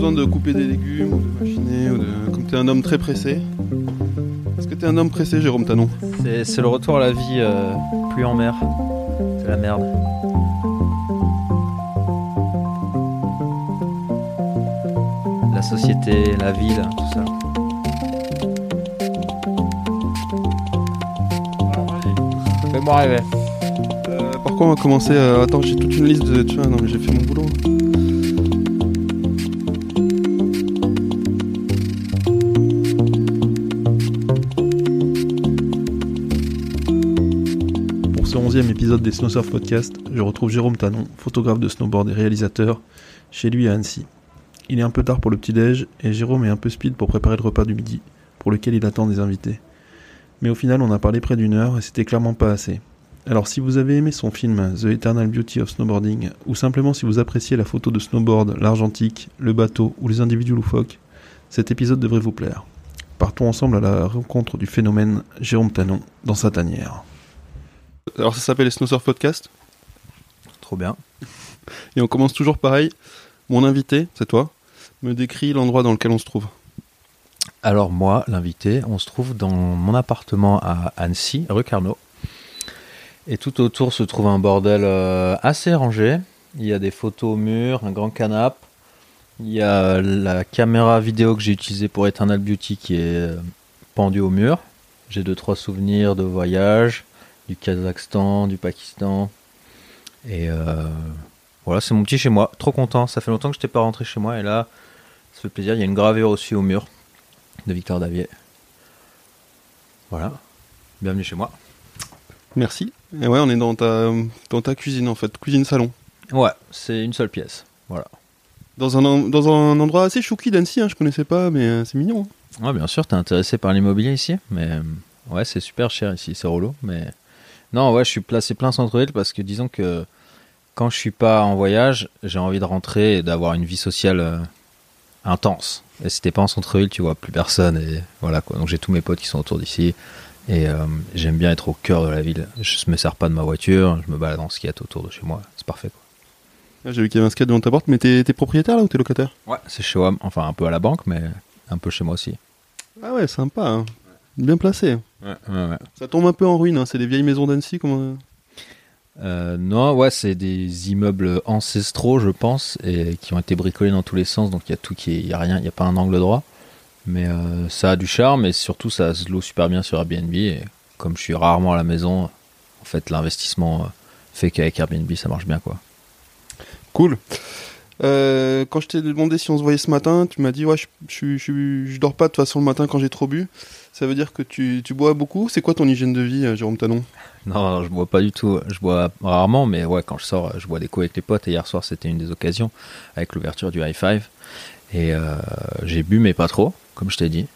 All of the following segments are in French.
besoin de couper des légumes, ou de machiner, ou de... comme tu es un homme très pressé. Est-ce que tu es un homme pressé, Jérôme Tanon C'est, c'est le retour à la vie euh, plus en mer. C'est la merde. La société, la ville, tout ça. Fais-moi rêver. Euh, Par quoi on va commencer euh, Attends, j'ai toute une liste de. Tu vois, non, mais j'ai fait mon boulot. Épisode des Snowsurf Podcast, je retrouve Jérôme Tanon, photographe de snowboard et réalisateur, chez lui à Annecy. Il est un peu tard pour le petit-déj et Jérôme est un peu speed pour préparer le repas du midi, pour lequel il attend des invités. Mais au final, on a parlé près d'une heure et c'était clairement pas assez. Alors si vous avez aimé son film The Eternal Beauty of Snowboarding, ou simplement si vous appréciez la photo de snowboard, l'argentique, le bateau ou les individus loufoques, cet épisode devrait vous plaire. Partons ensemble à la rencontre du phénomène Jérôme Tanon dans sa tanière. Alors ça s'appelle les Snowsurf Podcast, Trop bien. et on commence toujours pareil. Mon invité, c'est toi, me décrit l'endroit dans lequel on se trouve. Alors moi, l'invité, on se trouve dans mon appartement à Annecy, rue Carnot. Et tout autour se trouve un bordel euh, assez rangé. Il y a des photos au mur, un grand canapé. Il y a la caméra vidéo que j'ai utilisée pour Eternal Beauty qui est euh, pendue au mur. J'ai deux trois souvenirs de voyage du Kazakhstan, du Pakistan. Et euh, voilà, c'est mon petit chez moi. Trop content. Ça fait longtemps que je n'étais pas rentré chez moi et là, ça fait plaisir. Il y a une gravure aussi au mur de Victor Davier. Voilà. Bienvenue chez moi. Merci. Et ouais, on est dans ta, dans ta cuisine en fait, cuisine-salon. Ouais, c'est une seule pièce. Voilà. Dans un, en- dans un endroit assez chouki d'Annecy, hein, je connaissais pas, mais euh, c'est mignon. hein. Ouais, bien sûr, t'es intéressé par l'immobilier ici, mais euh, ouais, c'est super cher ici, c'est relou, mais non, ouais, je suis placé plein centre-ville parce que disons que quand je suis pas en voyage, j'ai envie de rentrer et d'avoir une vie sociale euh, intense. Et si t'es pas en centre-ville, tu vois plus personne et voilà quoi. Donc j'ai tous mes potes qui sont autour d'ici et euh, j'aime bien être au cœur de la ville. Je me sers pas de ma voiture, je me balade en skate autour de chez moi, c'est parfait quoi. Ah, J'ai vu qu'il y avait un skate devant ta porte, mais t'es t'es propriétaire là ou t'es locataire? Ouais, c'est chez WAM, enfin un peu à la banque, mais un peu chez moi aussi. Ah ouais, sympa. hein. Bien placé. Ouais, ouais, ouais. Ça tombe un peu en ruine, hein, c'est des vieilles maisons d'Annecy. Comment... Euh, non, ouais, c'est des immeubles ancestraux, je pense, et qui ont été bricolés dans tous les sens, donc il y a tout qui est, y a rien, il y a pas un angle droit. Mais euh, ça a du charme et surtout ça se loue super bien sur Airbnb. Et comme je suis rarement à la maison, en fait, l'investissement euh, fait qu'avec Airbnb ça marche bien quoi. Cool. Euh, quand je t'ai demandé si on se voyait ce matin, tu m'as dit ouais, je, je, je, dors pas de toute façon le matin quand j'ai trop bu. Ça veut dire que tu, tu bois beaucoup. C'est quoi ton hygiène de vie, euh, Jérôme Tanon Non, non, je bois pas du tout. Je bois rarement, mais ouais, quand je sors, je bois des coups avec les potes. Hier soir, c'était une des occasions avec l'ouverture du high five. Et euh, j'ai bu, mais pas trop, comme je t'ai dit.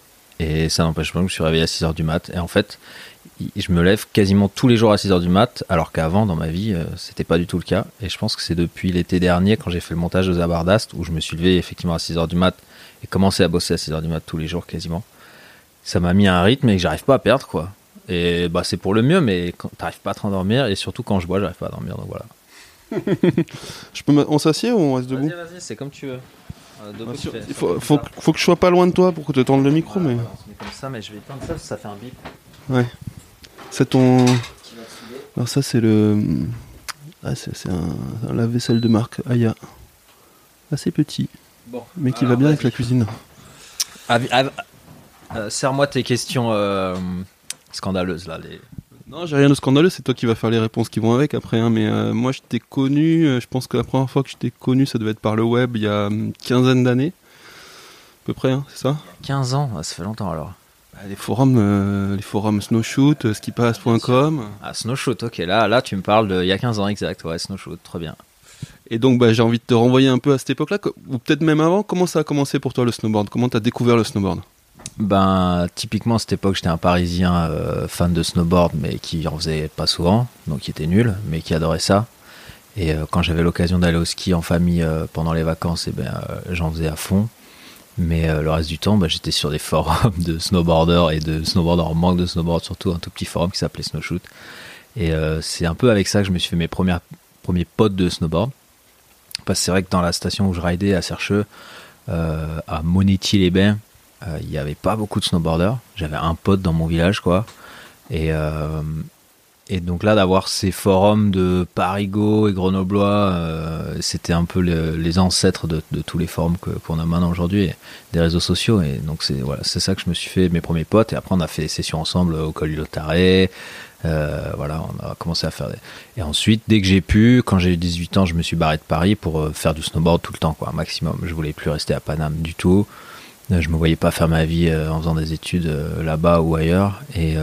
Et ça n'empêche pas que je suis réveillé à 6h du mat. Et en fait, je me lève quasiment tous les jours à 6h du mat, alors qu'avant, dans ma vie, euh, c'était pas du tout le cas. Et je pense que c'est depuis l'été dernier, quand j'ai fait le montage de Zabardast, où je me suis levé effectivement à 6h du mat et commencé à bosser à 6h du mat tous les jours quasiment. Ça m'a mis un rythme et que j'arrive pas à perdre, quoi. Et bah, c'est pour le mieux, mais t'arrives pas à te rendormir, et surtout quand je bois, j'arrive pas à dormir, donc voilà. je peux m'a- On s'assied ou on reste debout? Vas-y, c'est comme tu veux. Sûr, Il faut, faut, que- faut que je sois pas loin de toi pour que tu tentes le micro, mais comme ça, mais je vais éteindre ça, ça fait un bip c'est ton. Alors ça c'est le. Ah, c'est c'est un, un lave-vaisselle de marque Aya. Assez petit, Bon, mais qui alors, va bien avec la cuisine. Euh, Serre-moi tes questions euh, scandaleuses, là. Les... Non, j'ai rien de scandaleux, c'est toi qui vas faire les réponses qui vont avec après. hein, mais euh, moi, je t'ai connu, euh, je pense que la première fois que je t'ai connu, ça devait être par le web il y a une quinzaine d'années. À peu près, hein, c'est ça? 15 ans, ça fait longtemps alors. Bah, Les forums, euh, les forums snowshoot, euh, skipass.com. Ah, Snowshoot, ok, là, là tu me parles de il y a 15 ans exact, ouais, Snowshoot, très bien. Et donc, bah, j'ai envie de te renvoyer un peu à cette époque-là, ou peut-être même avant. Comment ça a commencé pour toi le snowboard? Comment t'as découvert le snowboard? Ben, typiquement, à cette époque, j'étais un Parisien euh, fan de snowboard, mais qui en faisait pas souvent, donc qui était nul, mais qui adorait ça. Et euh, quand j'avais l'occasion d'aller au ski en famille pendant les vacances, eh ben, j'en faisais à fond. Mais euh, le reste du temps, bah, j'étais sur des forums de snowboarders et de snowboarders en manque de snowboard, surtout un tout petit forum qui s'appelait Snowshoot. Et euh, c'est un peu avec ça que je me suis fait mes premières, premiers potes de snowboard. Parce que c'est vrai que dans la station où je ridais à Sercheux, à Monetti-les-Bains, il n'y avait pas beaucoup de snowboarders. J'avais un pote dans mon village, quoi. Et, et donc là, d'avoir ces forums de Parigo et Grenoblois, euh, c'était un peu les ancêtres de, tous les forums qu'on a maintenant aujourd'hui, des réseaux sociaux. Et donc c'est voilà, c'est ça que je me suis fait mes premiers potes. Et après, on a fait des sessions ensemble au col du Lotaré. Euh, voilà, on a commencé à faire des... Et ensuite, dès que j'ai pu, quand j'ai eu 18 ans, je me suis barré de Paris pour euh, faire du snowboard tout le temps, quoi, maximum. Je voulais plus rester à Paname du tout. Je me voyais pas faire ma vie en faisant des études là-bas ou ailleurs. Et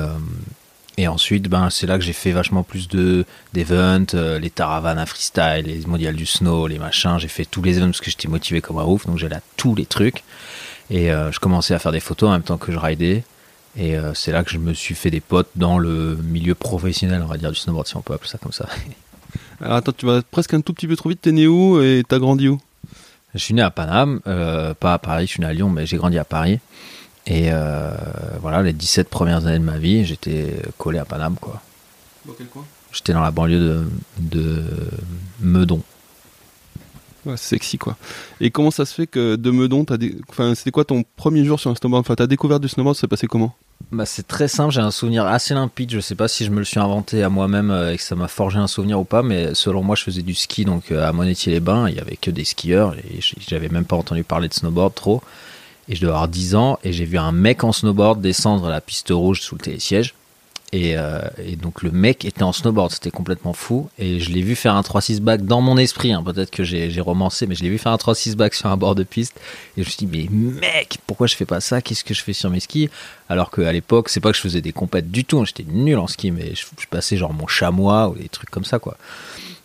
et ensuite, ben, c'est là que j'ai fait vachement plus de d'events, euh, les taravanes à freestyle, les mondiales du snow, les machins. J'ai fait tous les events parce que j'étais motivé comme un ouf, donc j'allais à tous les trucs. Et euh, je commençais à faire des photos en même temps que je ridais. Et euh, c'est là que je me suis fait des potes dans le milieu professionnel, on va dire, du snowboard, si on peut appeler ça comme ça. Alors attends, tu vas presque un tout petit peu trop vite. T'es né où et t'as grandi où? Je suis né à Paname, pas à Paris, je suis né à Lyon, mais j'ai grandi à Paris. Et euh, voilà, les 17 premières années de ma vie, j'étais collé à Paname. Quoi. Dans quel coin? J'étais dans la banlieue de, de Meudon. Ouais, sexy quoi. Et comment ça se fait que de Meudon, des... enfin, c'était quoi ton premier jour sur un snowboard? Enfin, ta découverte du snowboard, ça s'est passé comment? Bah, C'est très simple, j'ai un souvenir assez limpide. Je sais pas si je me le suis inventé à moi-même euh, et que ça m'a forgé un souvenir ou pas, mais selon moi, je faisais du ski donc euh, à Monetti-les-Bains. Il y avait que des skieurs et j'avais même pas entendu parler de snowboard trop. Et je devais avoir 10 ans et j'ai vu un mec en snowboard descendre la piste rouge sous le télésiège. Et, euh, et, donc le mec était en snowboard, c'était complètement fou. Et je l'ai vu faire un 3-6 back dans mon esprit. Hein. Peut-être que j'ai romancé, mais je l'ai vu faire un 3-6 back sur un bord de piste. Et je me suis dit, mais mec, pourquoi je fais pas ça? Qu'est-ce que je fais sur mes skis? Alors qu'à l'époque, c'est pas que je faisais des compètes du tout. Hein. J'étais nul en ski, mais je, passais genre mon chamois ou des trucs comme ça, quoi.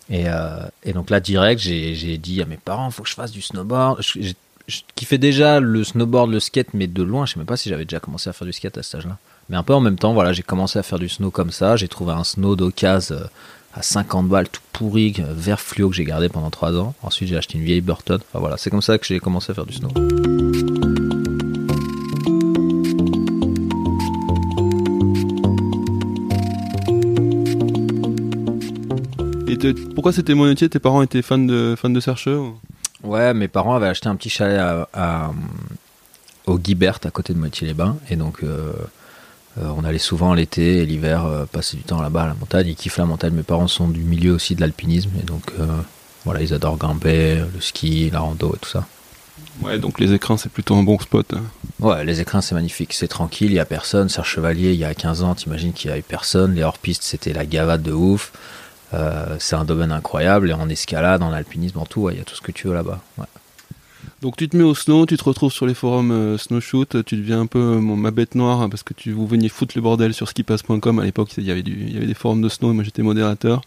Et, euh, et donc là, direct, j'ai dit à mes parents, faut que je fasse du snowboard qui fait déjà le snowboard, le skate, mais de loin. Je sais même pas si j'avais déjà commencé à faire du skate à cet âge-là. Mais un peu en même temps, voilà, j'ai commencé à faire du snow comme ça. J'ai trouvé un snow d'occasion euh, à 50 balles, tout pourri, euh, vert fluo que j'ai gardé pendant 3 ans. Ensuite, j'ai acheté une vieille Burton. Enfin voilà, c'est comme ça que j'ai commencé à faire du snow. Pourquoi c'était monetier Tes parents étaient fans de, fans de Ouais, mes parents avaient acheté un petit chalet à, au Guibert, à côté de Moitié-les-Bains. Et donc, euh, euh, on allait souvent l'été et l'hiver euh, passer du temps là-bas à la montagne. Ils kiffent la montagne. Mes parents sont du milieu aussi de l'alpinisme. Et donc, voilà, ils adorent grimper, le ski, la rando et tout ça. Ouais, donc les écrins, c'est plutôt un bon spot. Hein. Ouais, les écrins, c'est magnifique. C'est tranquille, il n'y a personne. Serge Chevalier, il y a 15 ans, t'imagines qu'il n'y avait personne. Les hors-pistes, c'était la gavade de ouf. Euh, c'est un domaine incroyable et en escalade, en alpinisme, en tout, il y a tout ce que tu veux là-bas. Donc tu te mets au snow, tu te retrouves sur les forums euh, snowshoot, tu deviens un peu euh, ma bête noire hein, parce que vous veniez foutre le bordel sur skipass.com à l'époque, il y avait des forums de snow et moi j'étais modérateur.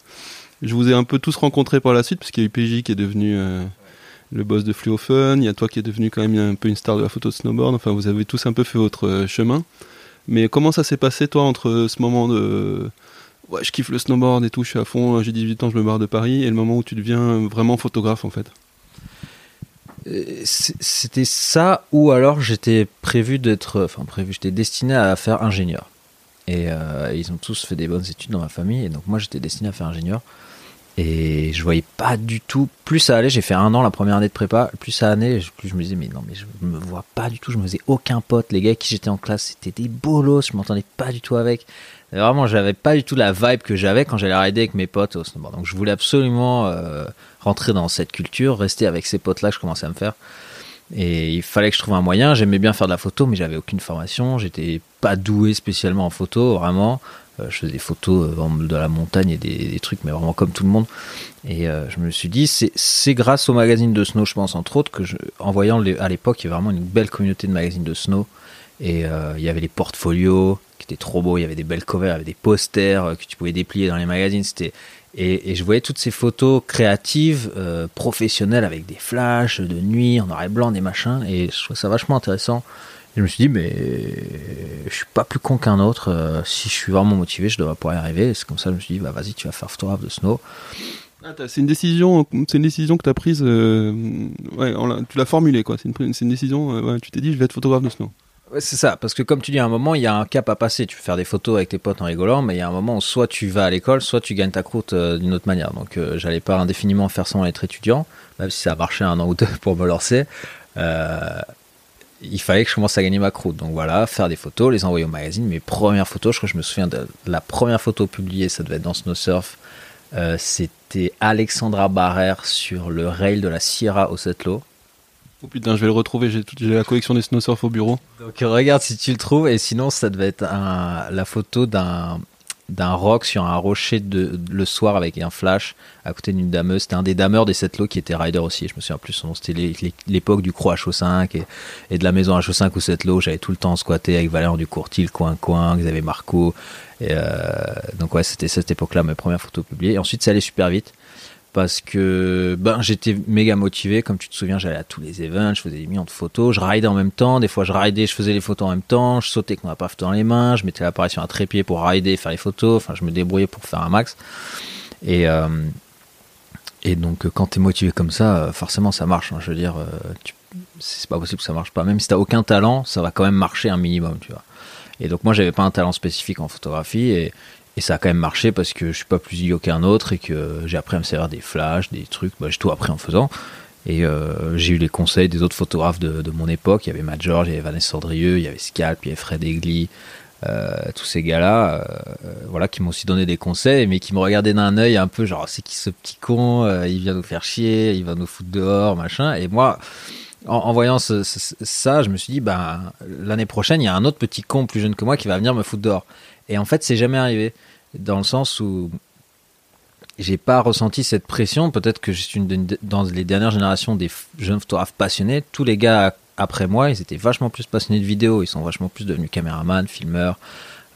Je vous ai un peu tous rencontrés par la suite parce qu'il y a eu PJ qui est devenu le boss de Fluo Fun, il y a toi qui est devenu quand même un peu une star de la photo de snowboard. Enfin, vous avez tous un peu fait votre chemin. Mais comment ça s'est passé toi entre ce moment de ouais, je kiffe le snowboard et tout, je suis à fond, j'ai 18 ans, je me barre de Paris, et le moment où tu deviens vraiment photographe en fait euh, C'était ça, ou alors j'étais prévu d'être, enfin prévu, j'étais destiné à faire ingénieur. Et euh, ils ont tous fait des bonnes études dans ma famille, et donc moi j'étais destiné à faire ingénieur. Et je voyais pas du tout. Plus ça allait, j'ai fait un an la première année de prépa. Plus ça allait, plus je me disais, mais non, mais je me vois pas du tout. Je me faisais aucun pote. Les gars qui j'étais en classe, c'était des bolos. Je m'entendais pas du tout avec. Vraiment, j'avais pas du tout la vibe que j'avais quand j'allais rider avec mes potes au snowboard. Donc je voulais absolument euh, rentrer dans cette culture, rester avec ces potes-là que je commençais à me faire. Et il fallait que je trouve un moyen. J'aimais bien faire de la photo, mais j'avais aucune formation. J'étais pas doué spécialement en photo, vraiment. Euh, je faisais des photos euh, de la montagne et des, trucs, mais vraiment comme tout le monde. Et je me suis dit, c'est grâce au magazine de snow, je pense, entre autres, que je, en voyant à l'époque, il y avait vraiment une belle communauté de magazines de snow. Et il y avait les portfolios qui étaient trop beaux, il y avait des belles covers, il y avait des posters que tu pouvais déplier dans les magazines. C'était et, je voyais toutes ces photos créatives, professionnelles, avec des flashs de nuit, en noir et blanc, des machins. Et je trouvais ça vachement intéressant je me suis dit, mais je suis pas plus con qu'un autre. Euh, si je suis vraiment motivé, je devrais pouvoir y arriver. C'est comme ça que je me suis dit, bah vas-y, tu vas faire photographe de snow. Ah, c'est une décision, c'est une décision que tu as prise, euh, tu l'as formulée quoi. C'est une, décision, euh, tu t'es dit, je vais être photographe de snow. C'est ça, parce que comme tu dis, à un moment, il y a un cap à passer. Tu peux faire des photos avec tes potes en rigolant, mais il y a un moment où soit tu vas à l'école, soit tu gagnes ta croûte d'une autre manière. Donc, j'allais pas indéfiniment faire sans être étudiant, même si ça a marché un an ou deux pour me lancer. il fallait que je commence à gagner ma croûte. Donc voilà, faire des photos, les envoyer au magazine. Mes premières photos, je crois que je me souviens de la première photo publiée, ça devait être dans Snow Surf. Euh, c'était Alexandra Barrère sur le rail de la Sierra au. Oh putain, je vais le retrouver, j'ai, la collection des Snow Surf au bureau. Donc regarde si tu le trouves, et sinon ça devait être la photo d'un, d'un rock sur un rocher le soir avec un flash à côté d'une dameuse. C'était un des dameurs des Setlo qui était rider aussi. Je me souviens plus son. C'était l'époque du Croix HO5 et, de la maison HO5 ou Setlo. J'avais tout le temps squatté avec Valérian Ducourtil, Coin Coin, Xavier Marco. Et euh, donc ouais, c'était cette époque-là, mes premières photos publiées. Et ensuite, ça allait super vite parce que ben j'étais méga motivé. Comme tu te souviens j'allais à tous les events je faisais des millions de photos je ridais en même temps. Des fois je ridais je faisais les photos en même temps. Je sautais avec appareil photo dans les mains je mettais l'appareil sur un trépied pour rider faire les photos. Enfin je me débrouillais pour faire un max. Et euh, et donc quand tu es motivé comme ça forcément ça marche hein. je veux dire euh, c'est pas possible que ça marche pas. Même si t'as aucun talent ça va quand même marcher un minimum tu vois. Et donc moi j'avais pas un talent spécifique en photographie et ça a quand même marché parce que je suis pas plus idiot qu'un autre et que j'ai appris à me servir des flashs, des trucs. Bah, j'ai tout appris en faisant. Et euh, j'ai eu les conseils des autres photographes de, mon époque. Il y avait Matt George, il y avait Vanessa Sandrieux, il y avait Scalp, il y avait Fred Egli. Euh, tous ces gars-là, euh, voilà, qui m'ont aussi donné des conseils, mais qui me regardaient d'un œil un peu genre, c'est qui ce petit con Il vient nous faire chier, il va nous foutre dehors, machin. Et moi, en, voyant ça, je me suis dit, ben, l'année prochaine, il y a un autre petit con plus jeune que moi qui va venir me foutre dehors. Et en fait, c'est jamais arrivé dans le sens où j'ai pas ressenti cette pression. Peut-être que je une dans les dernières générations des jeunes photographes passionnés. Tous les gars après moi, ils étaient vachement plus passionnés de vidéo. Ils sont vachement plus devenus caméramans, filmeurs.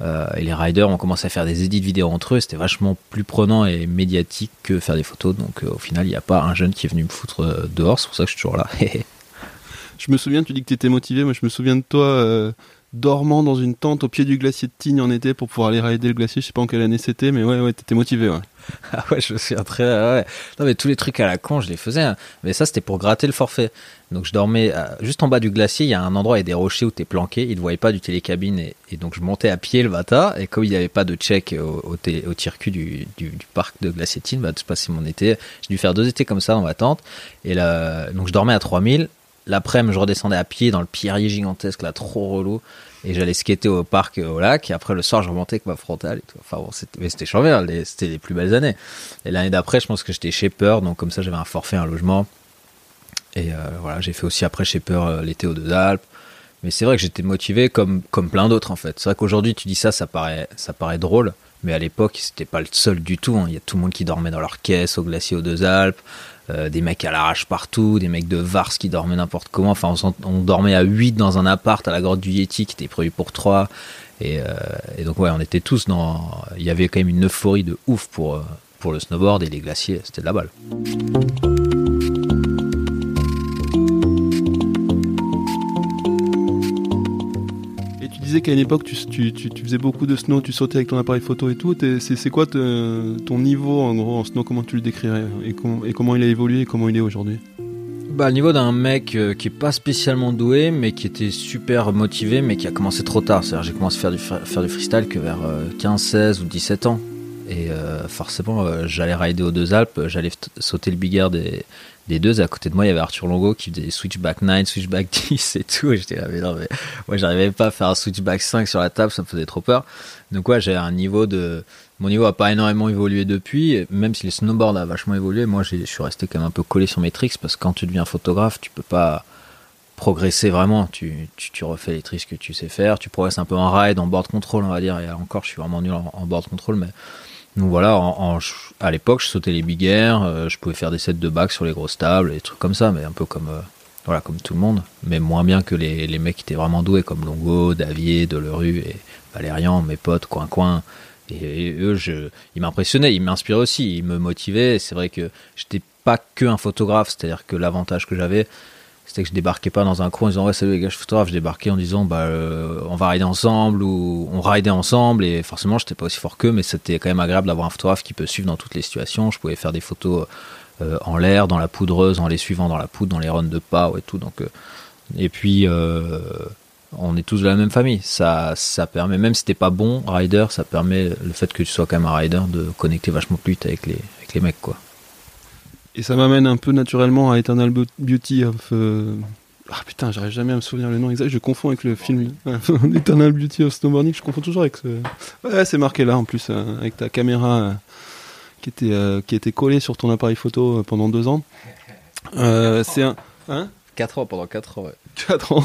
Euh, et les riders ont commencé à faire des édits vidéo entre eux. C'était vachement plus prenant et médiatique que faire des photos. Donc euh, au final, il n'y a pas un jeune qui est venu me foutre euh, dehors. C'est pour ça que je suis toujours là. je me souviens, tu dis que tu étais motivé. Moi, je me souviens de toi dormant dans une tente au pied du glacier de Tignes en été pour pouvoir aller rider le glacier. Je sais pas en quelle année c'était, mais ouais, ouais, t'étais motivé, ouais. Ah ouais, je me souviens très, ouais. Non, mais tous les trucs à la con, je les faisais. Hein. Mais ça, c'était pour gratter le forfait. Donc, je dormais euh, juste en bas du glacier. Il y a un endroit et des rochers où t'es planqué. Ils ne voyaient pas du télécabine. Et, donc, je montais à pied le matin. Et comme il n'y avait pas de check au, au, du, parc de glacier de Tignes, bah, se passer mon été. J'ai dû faire deux étés comme ça dans ma tente. Et là, donc, je dormais à 3000. L'après-midi, je redescendais à pied dans le pierrier gigantesque, là, trop relou. Et j'allais skater au parc au lac. Et après le soir je remontais avec ma frontale et enfin bon c'était mais c'était les plus belles années. Et l'année d'après je pense que j'étais shaper donc comme ça j'avais un forfait un logement. Et euh, voilà j'ai fait aussi après shaper euh, l'été aux deux Alpes. Mais c'est vrai que j'étais motivé comme comme plein d'autres en fait. C'est vrai qu'aujourd'hui tu dis ça ça paraît ça paraît drôle. Mais à l'époque c'était pas le seul du tout hein. il y a tout le monde qui dormait dans leur caisse au glacier aux deux Alpes euh, des mecs à l'arrache partout, des mecs de Vars qui dormaient n'importe comment. Enfin, on, dormait à 8 dans un appart à la grotte du Yeti qui était prévu pour 3. Et, euh, et, donc, ouais, on était tous dans. Il y avait quand même une euphorie de ouf pour, euh, pour le snowboard et les glaciers. C'était de la balle. Qu'à une époque, tu, faisais beaucoup de snow, tu sautais avec ton appareil photo et tout. C'est quoi ton niveau en gros en snow Comment tu le décrirais et, et comment il a évolué et comment il est aujourd'hui? Bah, le niveau d'un mec euh, qui est pas spécialement doué, mais qui était super motivé, mais qui a commencé trop tard. C'est-à-dire, j'ai commencé à faire du, freestyle que vers 15, euh, 16 ou 17 ans. Et euh, forcément, j'allais rider aux deux Alpes, j'allais sauter le big air des deux, à côté de moi, il y avait Arthur Longo qui faisait switchback 9, switchback 10 et tout. Et j'étais là, mais non, mais moi, j'arrivais pas à faire un switchback 5 sur la table, ça me faisait trop peur. Donc, ouais, j'ai un niveau de. Mon niveau a pas énormément évolué depuis, même si le snowboard a vachement évolué. Moi, je suis resté quand même un peu collé sur mes tricks parce que quand tu deviens photographe, tu peux pas progresser vraiment. Tu, tu, refais les tricks que tu sais faire. Tu progresses un peu en ride, en board control, on va dire. Et encore, je suis vraiment nul en board control, mais donc voilà, à l'époque, je sautais les big euh, je pouvais faire des sets de bacs sur les grosses tables, des trucs comme ça, mais un peu comme, euh, voilà, comme tout le monde, mais moins bien que les, les mecs qui étaient vraiment doués, comme Longo, Davier, Delerue et Valérian, mes potes, Coin Coin. Et, eux, je, ils m'impressionnaient, ils m'inspiraient aussi, ils me motivaient. C'est vrai que j'étais pas que un photographe, c'est-à-dire que l'avantage que j'avais, c'était que je débarquais pas dans un coin en disant ouais salut les gars je suis je débarquais en disant bah euh, on va rider ensemble ou on ridait ensemble. Et forcément j'étais pas aussi fort qu'eux mais c'était quand même agréable d'avoir un photographe qui peut suivre dans toutes les situations. Je pouvais faire des photos euh, en l'air dans la poudreuse en les suivant dans la poudre dans les runs de pas et tout. Donc euh, et puis on est tous de la même famille. Ça ça permet même si t'es pas bon rider ça permet le fait que tu sois quand même un rider de connecter vachement plus vite avec les avec les mecs quoi et ça m'amène un peu naturellement à Eternal Beauty of, euh, Ah putain, j'arrive jamais à me souvenir le nom exact. Je confonds avec le film Eternal Beauty of Snowboarding. Je confonds toujours avec ce. Ouais, c'est marqué là en plus, euh, avec ta caméra euh, qui, était, euh, qui était collée sur ton appareil photo pendant deux ans. c'est un. Hein? 4 ans, pendant 4 ans, ouais. 4 ans.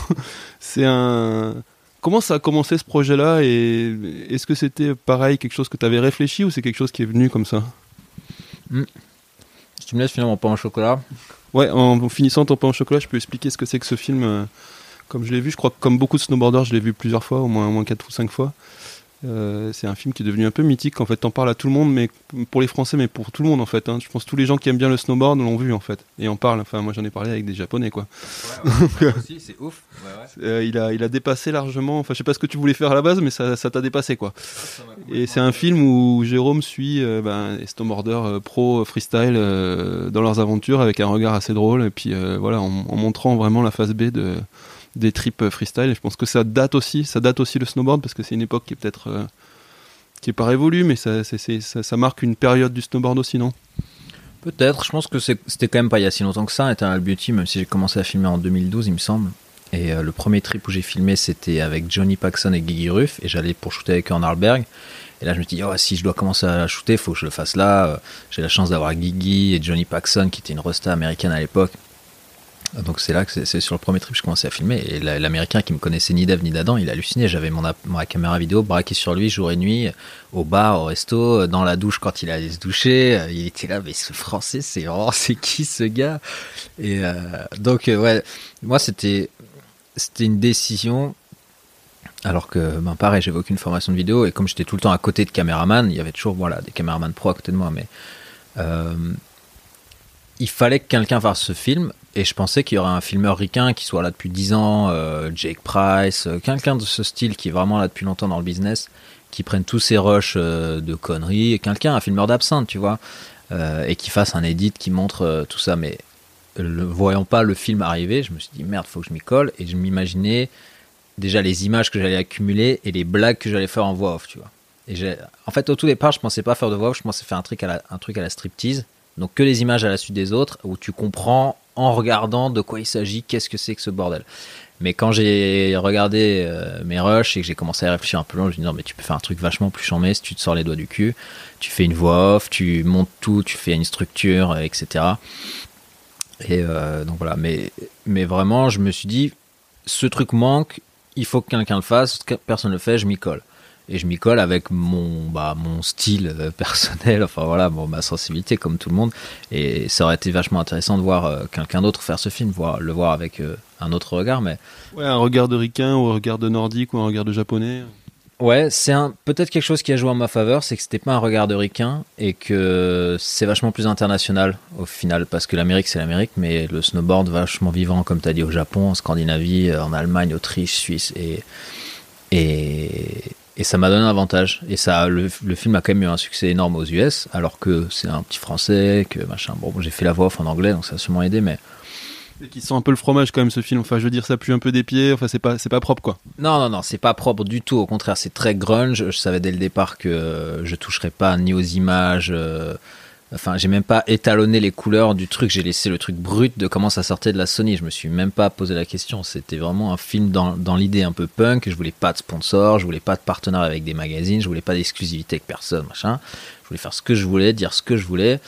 C'est un. Comment ça a commencé ce projet-là? Et est-ce que c'était pareil, quelque chose que tu avais réfléchi ou c'est quelque chose qui est venu comme ça? Hmm. Tu me laisses finir mon pain au chocolat. Ouais, en finissant ton pain au chocolat, je peux expliquer ce que c'est que ce film. Euh, comme je l'ai vu, je crois que comme beaucoup de snowboarders, je l'ai vu plusieurs fois, au moins, au moins 4 ou 5 fois. Euh, c'est un film qui est devenu un peu mythique. En fait, t'en parles à tout le monde, mais pour les Français, mais pour tout le monde en fait. Hein. Je pense que tous les gens qui aiment bien le snowboard l'ont vu en fait, et en parlent. Enfin, moi j'en ai parlé avec des Japonais quoi. Ouais, c'est ouf. Euh, il a, il a dépassé largement. Enfin, je sais pas ce que tu voulais faire à la base, mais ça, t'a dépassé quoi. Et c'est un film où Jérôme suit euh, ben, les snowboarders pro freestyle dans leurs aventures avec un regard assez drôle, et puis voilà, en, en montrant vraiment la phase B de des trips freestyle. Et je pense que ça date aussi, ça date aussi le snowboard parce que c'est une époque qui est peut-être euh, qui est pas révolue, mais ça, ça, marque une période du snowboard aussi, non? Peut-être. Je pense que c'était quand même pas il y a si longtemps que ça. un Beauty, même si j'ai commencé à filmer en 2012, il me semble. Et euh, le premier trip où j'ai filmé, c'était avec Johnny Paxson et Guigui Ruff, et j'allais pour shooter avec eux en Arlberg. Et là, je me dis, oh, si je dois commencer à shooter, faut que je le fasse là. Euh, j'ai la chance d'avoir Guigui et Johnny Paxson, qui était une rosta américaine à l'époque, donc c'est là que c'est sur le premier trip que je commençais à filmer. Et l'américain qui me connaissait ni d'Ève ni d'Adam, il a halluciné. J'avais mon ma caméra vidéo braquée sur lui jour et nuit, au bar, au resto, dans la douche quand il allait se doucher. Il était là, mais ce français, c'est oh, c'est qui ce gars? Et euh, donc euh, ouais, moi c'était c'était une décision. Alors que, ben pareil, j'avais aucune formation de vidéo et comme j'étais tout le temps à côté de caméraman, il y avait toujours voilà des caméramans pro à côté de moi, mais euh, il fallait que quelqu'un fasse ce film et je pensais qu'il y aurait un filmeur ricain qui soit là depuis 10 ans, euh, Jake Price, euh, quelqu'un de ce style qui est vraiment là depuis longtemps dans le business, qui prenne tous ses rushs euh, de conneries, et quelqu'un, un filmeur d'absinthe, tu vois, et qui fasse un edit qui montre tout ça. Mais le, voyant pas le film arriver, je me suis dit merde, faut que je m'y colle, et je m'imaginais déjà les images que j'allais accumuler et les blagues que j'allais faire en voix off, tu vois. Et en fait, au tout départ, je pensais pas faire de voix off, je pensais faire un truc à la, un truc à la striptease. Donc que les images à la suite des autres, où tu comprends en regardant de quoi il s'agit, qu'est-ce que c'est que ce bordel. Mais quand j'ai regardé euh, mes rushs et que j'ai commencé à réfléchir un peu long, je me suis dit non mais tu peux faire un truc vachement plus chambé si tu te sors les doigts du cul, tu fais une voix off, tu montes tout, tu fais une structure, etc. Et euh, donc voilà, mais, mais vraiment je me suis dit ce truc manque, il faut que quelqu'un le fasse, personne ne le fait, je m'y colle et je m'y colle avec mon bah, mon style euh, personnel enfin voilà bon, ma sensibilité comme tout le monde. Et ça aurait été vachement intéressant de voir euh, quelqu'un d'autre faire ce film voir le voir avec euh, un autre regard mais ouais un regard de ricain ou un regard de nordique ou un regard de japonais. Ouais, c'est un peut-être quelque chose qui a joué en ma faveur, c'est que c'était pas un regard de ricain et que c'est vachement plus international au final parce que l'Amérique c'est l'Amérique, mais le snowboard vachement vivant comme tu as dit au Japon, en Scandinavie, en Allemagne, Autriche, Suisse et et, et ça m'a donné un avantage. Et ça, le, film a quand même eu un succès énorme aux US, alors que c'est un petit français, que machin. Bon, j'ai fait la voix off en anglais, donc ça a sûrement aidé, mais. Et qui sent un peu le fromage quand même ce film. Enfin, je veux dire, ça pue un peu des pieds. Enfin, c'est pas, c'est pas propre quoi. Non, non, non, c'est pas propre du tout. Au contraire, c'est très grunge. Je savais dès le départ que je toucherais pas ni aux images. Euh, Enfin, j'ai même pas étalonné les couleurs du truc. J'ai laissé le truc brut de comment ça sortait de la Sony. Je me suis même pas posé la question. C'était vraiment un film dans, l'idée un peu punk. Je voulais pas de sponsor, je voulais pas de partenariat avec des magazines, je voulais pas d'exclusivité avec personne, machin. Je voulais faire ce que je voulais, dire ce que je voulais.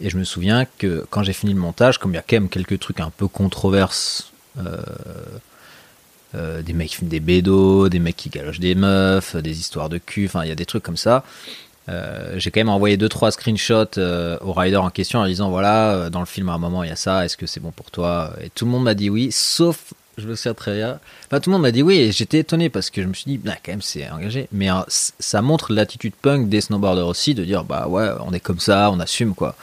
Et je me souviens que quand j'ai fini le montage, comme il y a quand même quelques trucs un peu controverses, euh, euh, des mecs qui filment des bédos, des mecs qui galochent des meufs, des histoires de cul, enfin il y a des trucs comme ça. Euh, j'ai quand même envoyé deux trois screenshots euh, au rider en question en disant voilà euh, dans le film à un moment il y a ça est-ce que c'est bon pour toi? Et tout le monde m'a dit oui sauf je me souviens très bien tout le monde m'a dit oui et j'étais étonné parce que je me suis dit bah, quand même c'est engagé. Mais ça montre l'attitude punk des snowboarders aussi de dire bah ouais on est comme ça on assume quoi.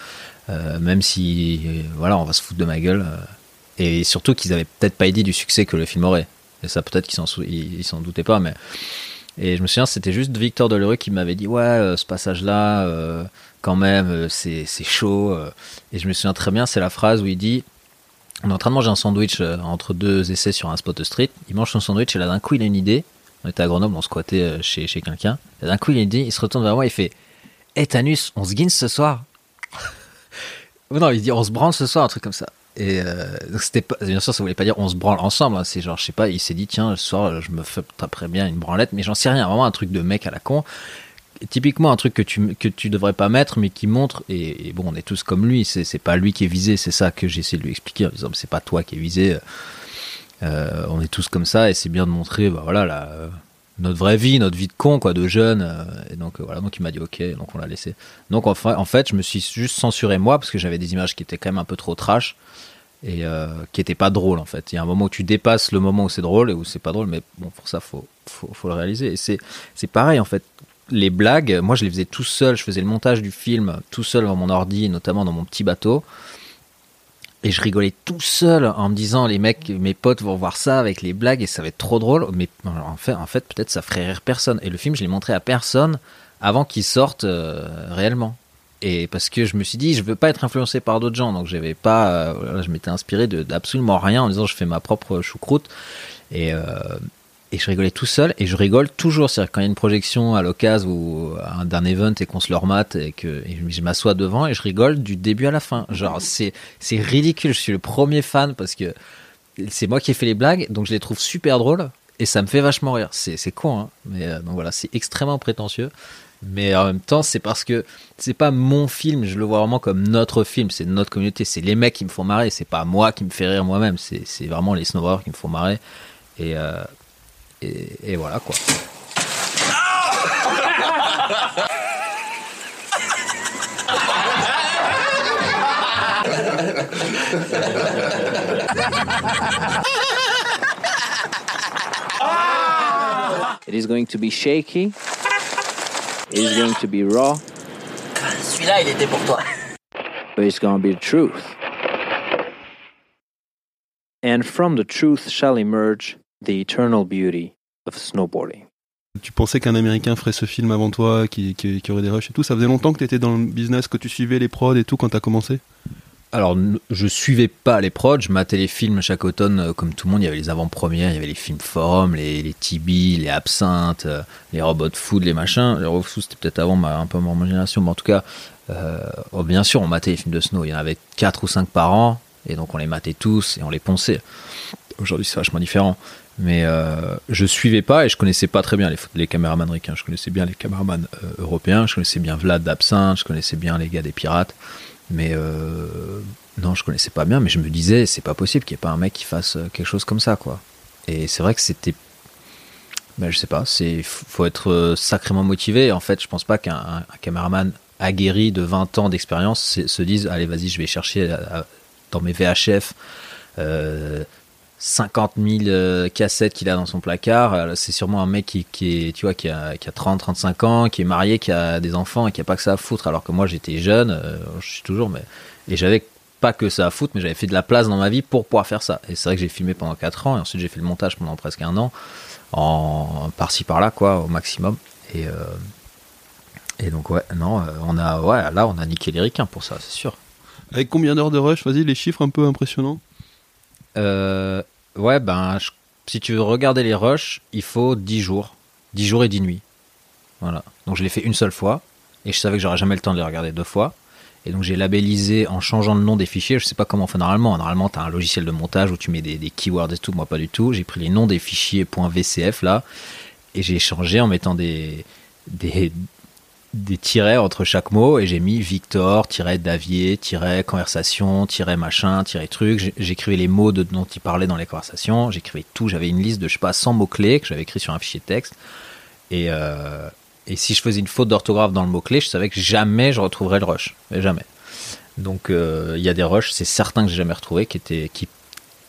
Même si voilà on va se foutre de ma gueule et surtout qu'ils avaient peut-être pas idée du succès que le film aurait. Et ça peut-être qu'ils s'en ils s'en doutaient pas mais et je me souviens, c'était juste Victor Delerue qui m'avait dit Ouais, euh, ce passage-là, euh, quand même, euh, c'est chaud. Et je me souviens très bien, c'est la phrase où il dit On est en train de manger un sandwich entre deux essais sur un spot street. Il mange son sandwich et là, d'un coup, il a une idée. On était à Grenoble, on squattait chez, chez quelqu'un. D'un coup, il a une idée, il se retourne vers moi, il fait Hé, Tanus, on se guine ce soir non, il dit On se branle ce soir, un truc comme ça. Et euh, c'était pas, bien sûr, ça voulait pas dire on se branle ensemble. hein. C'est genre, je sais pas, il s'est dit tiens, ce soir, je me très bien une branlette, mais j'en sais rien. Vraiment un truc de mec à la con. Typiquement un truc que tu que tu devrais pas mettre, mais qui montre. Et, bon, on est tous comme lui. C'est c'est pas lui qui est visé. C'est ça que j'ai essayé de lui expliquer en disant c'est pas toi qui est visé. Euh, on est tous comme ça, et c'est bien de montrer, bah voilà, la, notre vraie vie, notre vie de con, quoi, de jeune. euh, et donc euh, voilà, donc il m'a dit ok, donc on l'a laissé. Donc en fait, je me suis juste censuré moi parce que j'avais des images qui étaient quand même un peu trop trash et euh, qui étaient pas drôles en fait. Il y a un moment où tu dépasses le moment où c'est drôle et où c'est pas drôle, mais bon, pour ça, faut, faut, le réaliser. Et c'est, c'est pareil en fait. Les blagues, moi je les faisais tout seul, je faisais le montage du film tout seul dans mon ordi, notamment dans mon petit bateau. Et je rigolais tout seul en me disant les mecs, mes potes vont voir ça avec les blagues et ça va être trop drôle. Mais en fait, en fait peut-être ça ferait rire personne. Et le film, je l'ai montré à personne avant qu'il sorte euh, réellement. Et parce que je me suis dit, je veux pas être influencé par d'autres gens, donc j'avais pas, euh, je m'étais inspiré d'absolument rien en disant je fais ma propre choucroute. Et, euh, et je rigolais tout seul et je rigole toujours. C'est-à-dire quand il y a une projection à l'occasion ou un- d'un event et qu'on se leur mate et que je m'assois devant et je rigole du début à la fin. Genre c'est c'est ridicule. Je suis le premier fan parce que c'est moi qui ai fait les blagues, donc je les trouve super drôles et ça me fait vachement rire. C'est c'est con, hein. Mais euh, donc voilà, c'est extrêmement prétentieux. Mais en même temps, c'est parce que c'est pas mon film, je le vois vraiment comme notre film, c'est notre communauté, c'est les mecs qui me font marrer, c'est pas moi qui me fais rire moi-même, c'est c'est vraiment les snowboarders qui me font marrer. Et, euh, Eh, eh, et, et voilà quoi. It is going to be shaky. It is going to be raw, Celui-là, il était pour toi. but it's going to be the truth. And from the truth shall emerge the eternal beauty of snowboarding. Tu pensais qu'un Américain ferait ce film avant toi, qui, qui, qui aurait des rushs et tout? Ça faisait longtemps que tu étais dans le business, que tu suivais les prods et tout quand t'as commencé? Alors, je suivais pas les prods, je matais les films chaque automne, euh, comme tout le monde. Il y avait les avant-premières, il y avait les films forum, les, les Tibi, les Absinthe, euh, les Robot Food, les machins. Les Robot Food, c'était peut-être avant ma, un peu mon génération, mais en tout cas, euh, oh, bien sûr, on matait les films de Snow. Il y en avait 4 ou 5 par an, et donc on les matait tous et on les ponçait. Aujourd'hui, c'est vachement différent. Mais euh, je suivais pas et je connaissais pas très bien les, caméramans américains. Je connaissais bien les caméramans euh, européens, je connaissais bien Vlad d'Absinthe, je connaissais bien les gars des Pirates. Mais euh, non, je connaissais pas bien, mais je me disais, c'est pas possible qu'il n'y ait pas un mec qui fasse euh, quelque chose comme ça, quoi. Et c'est vrai que c'était. Ben, je sais pas, c'est faut être sacrément motivé. En fait, je pense pas qu'un un- un caméraman aguerri de 20 ans d'expérience se se dise, allez, vas-y, je vais chercher dans mes VHF 50 000 euh, cassettes qu'il a dans son placard. Euh, C'est sûrement un mec qui, est, tu vois, qui a, qui a 30, 35 ans, qui est marié, qui a des enfants et qui a pas que ça à foutre. Alors que moi, j'étais jeune, euh, je suis toujours, mais et j'avais pas que ça à foutre, mais j'avais fait de la place dans ma vie pour pouvoir faire ça. Et c'est vrai que j'ai filmé pendant 4 ans et ensuite j'ai fait le montage pendant presque un an, en par-ci par-là, quoi, au maximum. Et donc ouais, non, on a, là, on a niqué les ricains pour ça, c'est sûr. Avec combien d'heures de rush? Vas-y, les chiffres un peu impressionnants. Euh, ouais, ben, si tu veux regarder les rushs, il faut 10 jours. 10 jours et 10 nuits. Voilà. Donc je l'ai fait une seule fois. Et je savais que j'aurais jamais le temps de les regarder deux fois. Et donc j'ai labellisé en changeant le nom des fichiers. Je sais pas comment on fait normalement. Normalement, tu as un logiciel de montage où tu mets des, keywords et tout. Moi, pas du tout. J'ai pris les noms des fichiers .vcf là. Et j'ai changé en mettant des, des tirets entre chaque mot et j'ai mis Victor, tiret Davier, tiret conversation, tiret machin, tiret truc. J'écrivais les mots dont il parlait dans les conversations. J'écrivais tout. J'avais une liste de, je sais pas, 100 mots-clés que j'avais écrit sur un fichier texte. Et, euh, et si je faisais une faute d'orthographe dans le mot-clé, je savais que jamais je retrouverais le rush. Mais jamais. Donc euh, il y a des rushs, c'est certain que j'ai jamais retrouvé, qui étaient, qui,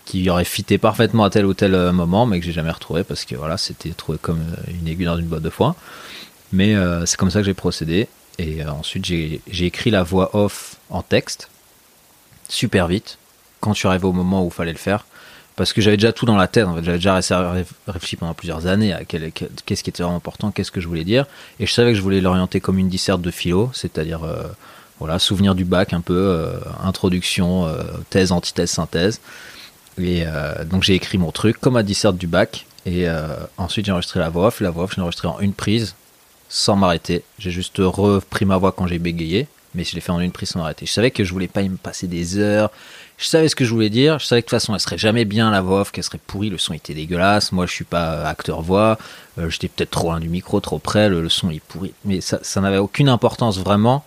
qui auraient fité parfaitement à tel ou tel euh, moment, mais que j'ai jamais retrouvé parce que voilà, c'était trouvé comme une aiguille dans une boîte de foin. Mais euh, c'est comme ça que j'ai procédé. Et euh, ensuite, j'ai écrit la voix off en texte, super vite, quand je suis arrivé au moment où il fallait le faire. Parce que j'avais déjà tout dans la tête, j'avais déjà ré- réfléchi pendant plusieurs années à qu'est-ce qui était vraiment important, qu'est-ce que je voulais dire. Et je savais que je voulais l'orienter comme une disserte de philo, c'est-à-dire euh, voilà, souvenir du bac un peu, introduction, thèse, antithèse, synthèse. Et donc j'ai écrit mon truc comme à disserte du bac. Et ensuite j'ai enregistré la voix off. La voix off, je l'ai enregistrée en une prise, sans m'arrêter. J'ai juste repris ma voix quand j'ai bégayé, mais je l'ai fait en une prise sans m'arrêter. Je savais que je voulais pas y me passer des heures Je savais ce que je voulais dire. Je savais que de toute façon, elle serait jamais bien la voix off, qu'elle serait pourrie. Le son était dégueulasse. Moi, je suis pas acteur voix. Euh, J'étais peut-être trop loin du micro, trop près. Le, son est pourri. Mais ça, ça n'avait aucune importance vraiment.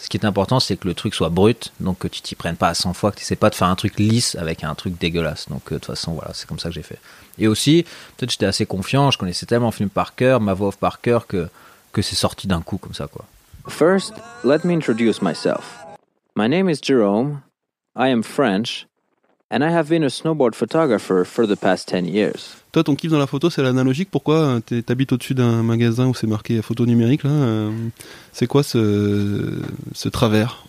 Ce qui est important, c'est que le truc soit brut, donc que tu t'y prennes pas à 100 fois, que tu sais pas de faire un truc lisse avec un truc dégueulasse. Donc euh, de toute façon, voilà, c'est comme ça que j'ai fait. Et aussi, peut-être j'étais assez confiant, je connaissais tellement le film par cœur, ma voix off par cœur, que, que c'est sorti d'un coup comme ça, quoi. First, let me introduce myself. My name is Jerome. I am French, and I have been a snowboard photographer for the past 10 years. Toi, ton kiff dans la photo, c'est l'analogique. Pourquoi euh, t'es- t'habites au-dessus d'un magasin où c'est marqué photo numérique là euh, C'est quoi ce, ce travers?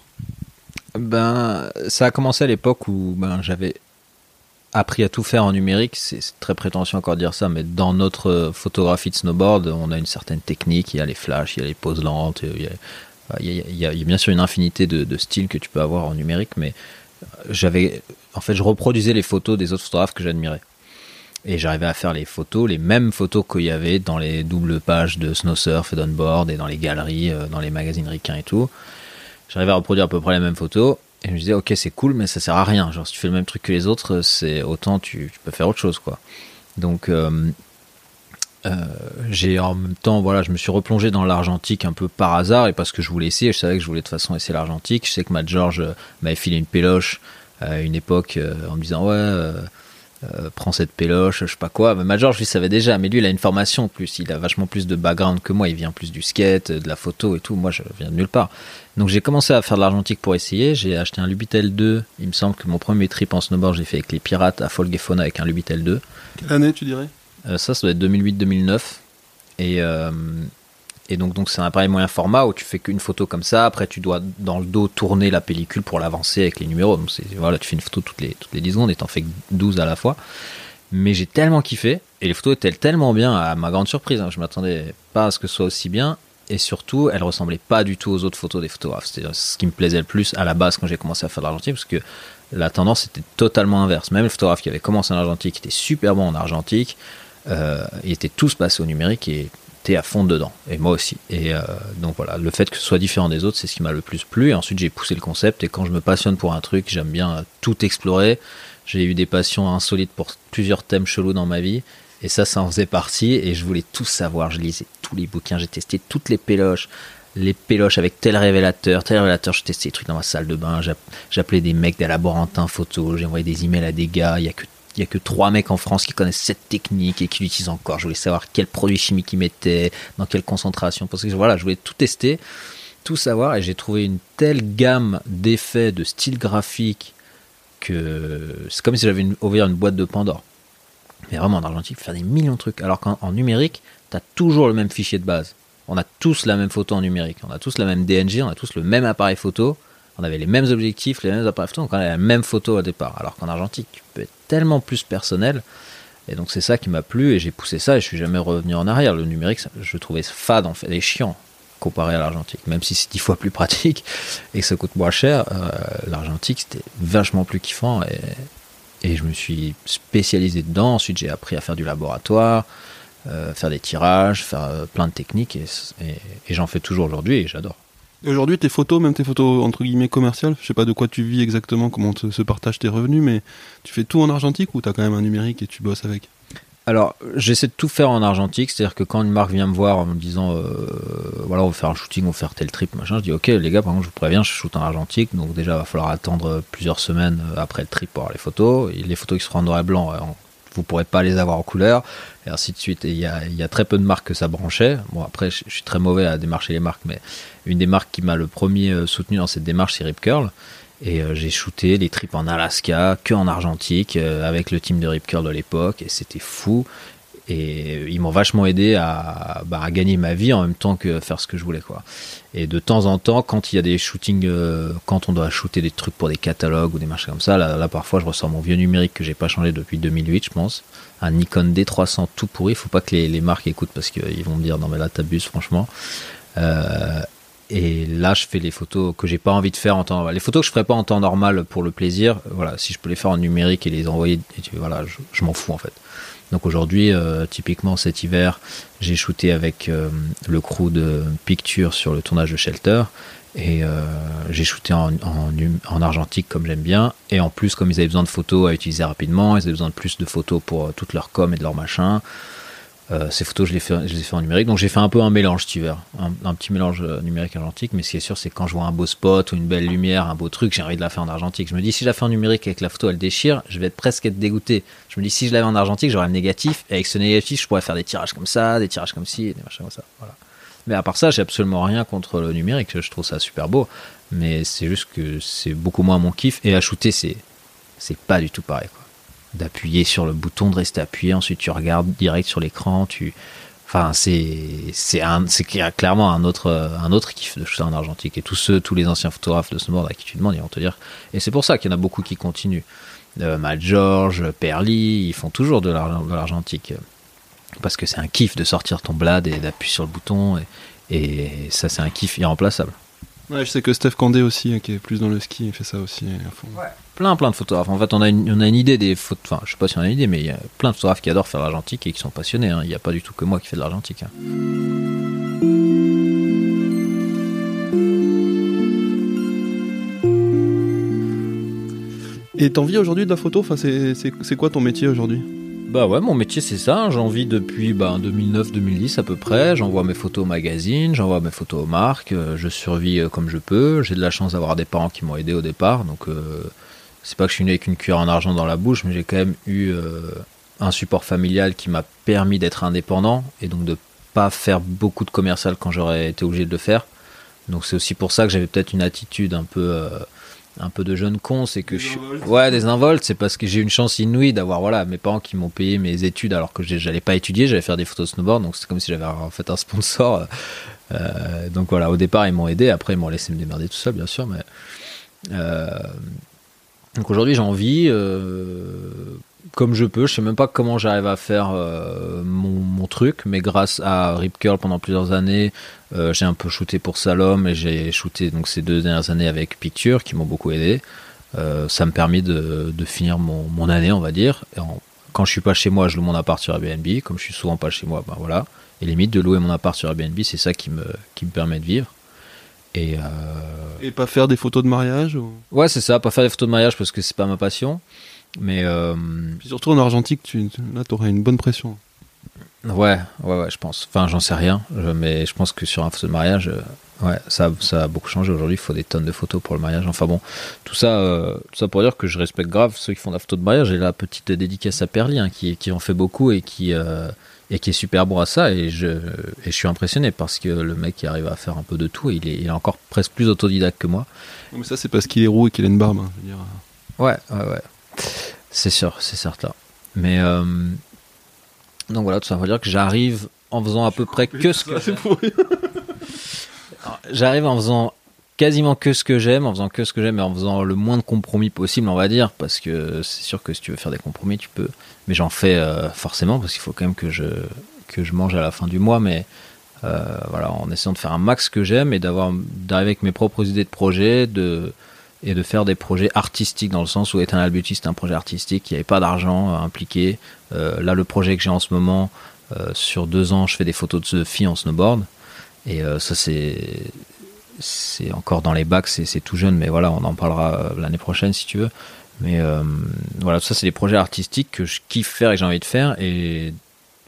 Ben, ça a commencé à l'époque où ben, j'avais appris à tout faire en numérique. C'est très prétentieux encore de dire ça, mais dans notre euh, photographie de snowboard, on a une certaine technique. Il y a les flashs, il y a les poses lentes, il y a, bien sûr une infinité de, styles que tu peux avoir en numérique, mais j'avais, en fait, je reproduisais les photos des autres photographes que j'admirais. Et j'arrivais à faire les photos, les mêmes photos qu'il y avait dans les doubles pages de Snow Surf et d'Onboard et dans les galeries, euh, dans les magazines ricains et tout. J'arrivais à reproduire à peu près les mêmes photos. Et je me disais, ok, c'est cool, mais ça sert à rien. Genre, si tu fais le même truc que les autres, c'est autant tu, peux faire autre chose, quoi. Donc, euh, euh, j'ai en même temps, voilà, je me suis replongé dans l'argentique un peu par hasard et parce que je voulais essayer. Je savais que je voulais de toute façon essayer l'argentique. Je sais que Matt George euh, m'avait filé une péloche à une époque en me disant, ouais, euh, euh, prends cette péloche, je sais pas quoi. Mais Matt George, lui, savait déjà, mais lui, il a une formation en plus. Il a vachement plus de background que moi. Il vient plus du skate, de la photo et tout. Moi, je viens de nulle part. Donc j'ai commencé à faire de l'argentique pour essayer. J'ai acheté un Lubitel 2. Il me semble que mon premier trip en snowboard, j'ai fait avec les pirates à Folgefauna avec un Lubitel 2. Quelle année tu dirais? Euh, ça, ça doit être 2008-2009. Et, euh, et donc, donc c'est un appareil moyen format où tu fais qu'une photo comme ça. Après, tu dois dans le dos tourner la pellicule pour l'avancer avec les numéros. Donc, voilà, tu fais une photo toutes les, toutes les 10 secondes et t'en fais que 12 à la fois. Mais j'ai tellement kiffé. Et les photos étaient tellement bien, à ma grande surprise. hein. Je m'attendais pas à ce que ce soit aussi bien. Et surtout, elles ressemblaient pas du tout aux autres photos des photographes. C'est ce qui me plaisait le plus à la base quand j'ai commencé à faire de l'argentique, parce que la tendance était totalement inverse. Même les photographes qui avaient commencé en argentique étaient super bons en argentique, euh, ils étaient tous passés au numérique et étaient à fond dedans. Et moi aussi. Et euh, donc voilà, le fait que ce soit différent des autres, c'est ce qui m'a le plus plu. Et ensuite, j'ai poussé le concept. Et quand je me passionne pour un truc, j'aime bien tout explorer. J'ai eu des passions insolites pour plusieurs thèmes chelous dans ma vie. Et ça, ça en faisait partie. Et je voulais tout savoir. Je lisais tous les bouquins. J'ai testé toutes les péloches. Les péloches avec tel révélateur, tel révélateur. Je testais des trucs dans ma salle de bain. J'app- J'appelais des mecs des laborantins photo. Envoyé des emails à des gars. Il y a que il y a que trois mecs en France qui connaissent cette technique et qui l'utilisent encore. Je voulais savoir quel produit chimique ils mettaient, dans quelle concentration. Parce que voilà, je voulais tout tester, tout savoir. Et j'ai trouvé une telle gamme d'effets, de style graphique que c'est comme si j'avais ouvert une boîte de Pandore. Mais vraiment en argentique, faire des millions de trucs. Alors qu'en en numérique, tu as toujours le même fichier de base. On a tous la même photo en numérique. On a tous la même DNG, on a tous le même appareil photo. On avait les mêmes objectifs, les mêmes appareils photo, donc on avait la même photo au départ. Alors qu'en argentique, tu peux être tellement plus personnel. Et donc c'est ça qui m'a plu et j'ai poussé ça et je suis jamais revenu en arrière. Le numérique, je trouvais fade en fait, et chiant comparé à l'argentique. Même si c'est dix fois plus pratique et que ça coûte moins cher, euh, l'argentique c'était vachement plus kiffant et, je me suis spécialisé dedans. Ensuite j'ai appris à faire du laboratoire, euh, faire des tirages, faire euh, plein de techniques et- et j'en fais toujours aujourd'hui et j'adore. Aujourd'hui, tes photos, même tes photos entre guillemets commerciales, je sais pas de quoi tu vis exactement, comment te- se partagent tes revenus, mais tu fais tout en argentique ou t'as quand même un numérique et tu bosses avec? Alors, j'essaie de tout faire en argentique, c'est-à-dire que quand une marque vient me voir en me disant, euh, voilà, on va faire un shooting, on va faire tel trip, machin, je dis, ok, les gars, par contre, je vous préviens, je shoot en argentique, donc déjà, il va falloir attendre plusieurs semaines après le trip pour avoir les photos. Les photos qui seront en noir et blanc, euh, vous pourrez pas les avoir en couleur, et ainsi de suite. Et il y a, il y a très peu de marques que ça branchait. Bon, après, je je suis très mauvais à démarcher les marques, mais une des marques qui m'a le premier euh, soutenu dans cette démarche, c'est Rip Curl. Et euh, j'ai shooté les trips en Alaska, que en argentique, euh, avec le team de Rip Curl de l'époque, et c'était fou. Et ils m'ont vachement aidé à, bah, à gagner ma vie en même temps que faire ce que je voulais. quoi. Et de temps en temps, quand il y a des shootings, quand on doit shooter des trucs pour des catalogues ou des marchés comme ça, là, parfois je ressors mon vieux numérique que j'ai pas changé depuis 2008, je pense. Un Nikon D300 tout pourri. Faut pas que les, marques écoutent parce qu'ils vont me dire non mais là t'abuses franchement. Et là, je fais les photos que j'ai pas envie de faire en temps. Les photos que je ferais pas en temps normal pour le plaisir. Voilà, si je peux les faire en numérique et les envoyer, voilà, je, m'en fous en fait. Donc aujourd'hui, euh, typiquement cet hiver, j'ai shooté avec euh, le crew de Picture sur le tournage de Shelter. Et euh, j'ai shooté en, en, argentique comme j'aime bien. Et en plus, comme ils avaient besoin de photos à utiliser rapidement, ils avaient besoin de plus de photos pour toute leur com et de leur machin. Euh, ces photos, je les, fais, ai fait en numérique. Donc j'ai fait un peu un mélange cet hiver. Un, petit mélange euh, numérique argentique. Mais ce qui est sûr, c'est que quand je vois un beau spot ou une belle lumière, un beau truc, j'ai envie de la faire en argentique. Je me dis, si je la fais en numérique et que la photo elle déchire, je vais être presque être dégoûté. Je me dis, si je l'avais en argentique, j'aurais le négatif. Et avec ce négatif, je pourrais faire des tirages comme ça, des tirages comme ci, des machins comme ça. Voilà. Mais à part ça, j'ai absolument rien contre le numérique. Je trouve ça super beau. Mais c'est juste que c'est beaucoup moins mon kiff. Et à shooter, c'est, pas du tout pareil. D'appuyer sur le bouton, de rester appuyé. Ensuite, tu regardes direct sur l'écran. Tu... Enfin, c'est, clairement un autre, un autre kiff de shooter en argentique. Et tous ceux, tous les anciens photographes de snowboard à qui tu demandes, ils vont te dire. Et c'est pour ça qu'il y en a beaucoup qui continuent. Euh, Matt George, Perly, ils font toujours de, l'ar- de l'argentique parce que c'est un kiff de sortir ton blad et d'appuyer sur le bouton et, et ça c'est un kiff irremplaçable. Ouais, je sais que Steph Candé aussi, hein, qui est plus dans le ski, il fait ça aussi à fond. Plein plein de photographes. En fait, on a une, on a une idée des photos. Enfin, je sais pas si on a une idée, mais il y a plein de photographes qui adorent faire l'argentique et qui sont passionnés. hein. Il n'y a pas du tout que moi qui fais de l'argentique. hein. Et t'en vis aujourd'hui de la photo? Enfin, c'est quoi ton métier aujourd'hui? Bah ouais, mon métier c'est ça. J'en vis depuis bah, 2009-2010 à peu près. J'envoie mes photos au magazine, j'envoie mes photos aux marques. euh, je survis euh, comme je peux. J'ai de la chance d'avoir des parents qui m'ont aidé au départ. Donc euh, c'est pas que je suis né avec une cuillère en argent dans la bouche, mais j'ai quand même eu un support familial qui m'a permis d'être indépendant et donc de pas faire beaucoup de commercial quand j'aurais été obligé de le faire. Donc c'est aussi pour ça que j'avais peut-être une attitude un peu un peu de jeune con, c'est que je suis ouais des involtes, c'est parce que j'ai eu une chance inouïe d'avoir voilà mes parents qui m'ont payé mes études alors que j'ai- j'allais pas étudier, j'allais faire des photos de snowboard, donc c'est comme si j'avais en fait un sponsor. Euh, donc voilà, au départ ils m'ont aidé, après ils m'ont laissé me démerder tout seul bien sûr, mais euh, donc aujourd'hui vis euh, comme je peux. Je sais même pas comment j'arrive à faire euh, mon, mon truc, mais grâce à Rip Curl pendant plusieurs années, euh, j'ai un peu shooté pour Salom et j'ai shooté donc ces deux dernières années avec Picture qui m'ont beaucoup aidé. Euh, ça me permet de, de finir mon, mon année, on va dire. Et en- quand je suis pas chez moi, je loue mon appart sur Airbnb. Comme je suis souvent pas chez moi, ben voilà. Et limite de louer mon appart sur Airbnb, c'est ça qui me, qui me permet de vivre. Et euh, Et pas faire des photos de mariage ou... ouais, c'est ça. Pas faire des photos de mariage parce que c'est pas ma passion. Mais euh, Puis surtout en argentique, tu, tu- là t'aurais une bonne pression. Ouais, ouais, ouais, je pense. Enfin, j'en sais rien, mais je pense que sur un photo de mariage, euh, ouais, ça, ça a beaucoup changé aujourd'hui. Il faut des tonnes de photos pour le mariage. Enfin bon, tout ça, euh, tout ça pour dire que je respecte grave ceux qui font de la photo de mariage et la petite dédicace à Perly, hein, qui, qui en fait beaucoup et qui, euh, et qui est super bon à ça. Et je, et je suis impressionné parce que le mec arrive à faire un peu de tout. Et il est, il est encore presque plus autodidacte que moi. Non, Mais ça, c'est parce qu'il est roux et qu'il a une barbe. hein, je veux dire. Ouais, ouais, ouais. C'est sûr, c'est certain. Mais euh, donc voilà, tout ça pour dire que j'arrive en faisant à peu près que ce que j'arrive en faisant quasiment que ce que j'aime, en faisant que ce que j'aime et en faisant le moins de compromis possible, on va dire, parce que c'est sûr que si tu veux faire des compromis, tu peux. Mais j'en fais euh, forcément parce qu'il faut quand même que je que je mange à la fin du mois, mais euh, voilà, en essayant de faire un max que j'aime et d'avoir d'arriver avec mes propres idées de projet, de et de faire des projets artistiques dans le sens où Eternal Beauty c'est un projet artistique, il n'y avait pas d'argent euh, impliqué. Euh, là, le projet que j'ai en ce moment, euh, sur deux ans, je fais des photos de filles en snowboard. Et ça, c'est encore dans les bacs, c'est tout jeune, mais voilà, on en parlera l'année prochaine si tu veux. Mais voilà, ça, c'est des projets artistiques que je kiffe faire et que j'ai envie de faire. Et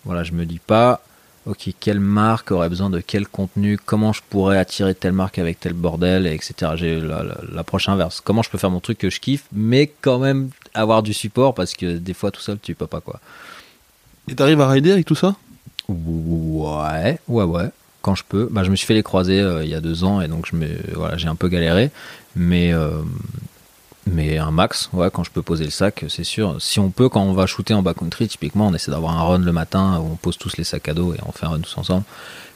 voilà, je me dis pas, ok, quelle marque aurait besoin de quel contenu, comment je pourrais attirer telle marque avec tel bordel, et etc. J'ai la- la- l'approche inverse. Comment je peux faire mon truc que je kiffe, mais quand même avoir du support parce que des fois tout seul tu peux pas quoi. Et t'arrives à rider avec tout ça? Ouais, ouais, ouais. Quand je peux. Bah, je me suis fait les croiser euh, il y a deux ans et donc je me, voilà, j'ai un peu galéré. Mais, euh, mais un max, quand je peux poser le sac, c'est sûr. Si on peut, quand on va shooter en backcountry, typiquement, on essaie d'avoir un run le matin où on pose tous les sacs à dos et on fait un run tous ensemble.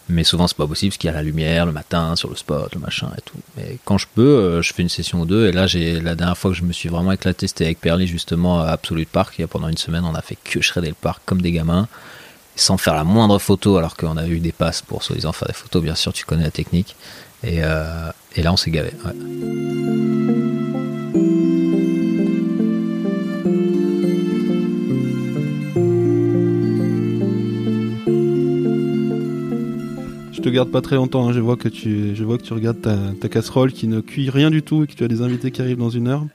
Mais souvent, c'est pas possible parce qu'il y a la lumière le matin sur le spot, le machin et tout. Mais quand je peux, euh, je fais une session ou deux. Et là, j'ai la dernière fois que je me suis vraiment éclaté, c'était avec Perly justement à Absolute Park. A pendant une semaine, on a fait que shredder le parc comme des gamins. sans faire la moindre photo, alors qu'on a eu des passes pour soi-disant faire des photos, bien sûr, tu connais la technique. Et, euh, et là, on s'est gavé. Te garde pas très longtemps, hein. je, vois que tu, je vois que tu regardes ta, casserole qui ne cuit rien du tout et que tu as des invités qui arrivent dans une heure.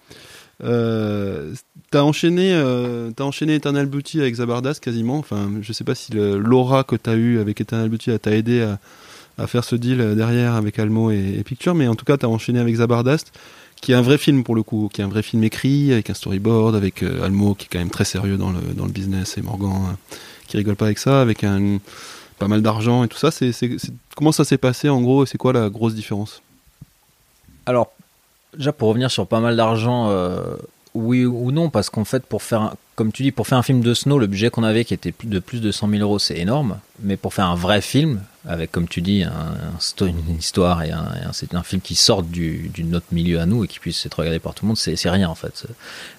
Euh, t'as enchaîné, euh, t'as enchaîné Eternal Beauty avec Zabardast quasiment. Enfin, je sais pas si l'aura que t'as eu avec Eternal Beauty t'a aidé à, faire ce deal euh, derrière avec Almo et, et Picture, mais en tout cas t'as enchaîné avec Zabardast, qui est un vrai film pour le coup, qui est un vrai film écrit avec un storyboard, avec euh, Almo qui est quand même très sérieux dans le dans le business et Morgan euh, qui rigole pas avec ça, avec un pas mal d'argent et tout ça. C'est, comment ça s'est passé en gros et c'est quoi la grosse différence? Alors, déjà pour revenir sur pas mal d'argent, euh, oui ou non, parce qu'en fait, pour faire, un- comme tu dis, pour faire un film de Snow, le budget qu'on avait qui était de plus de 100 000 euros, c'est énorme. Mais pour faire un vrai film, avec comme tu dis, une histoire et c'est un film qui sorte du, du notre milieu à nous et qui puisse être regardé par tout le monde, c'est rien en fait.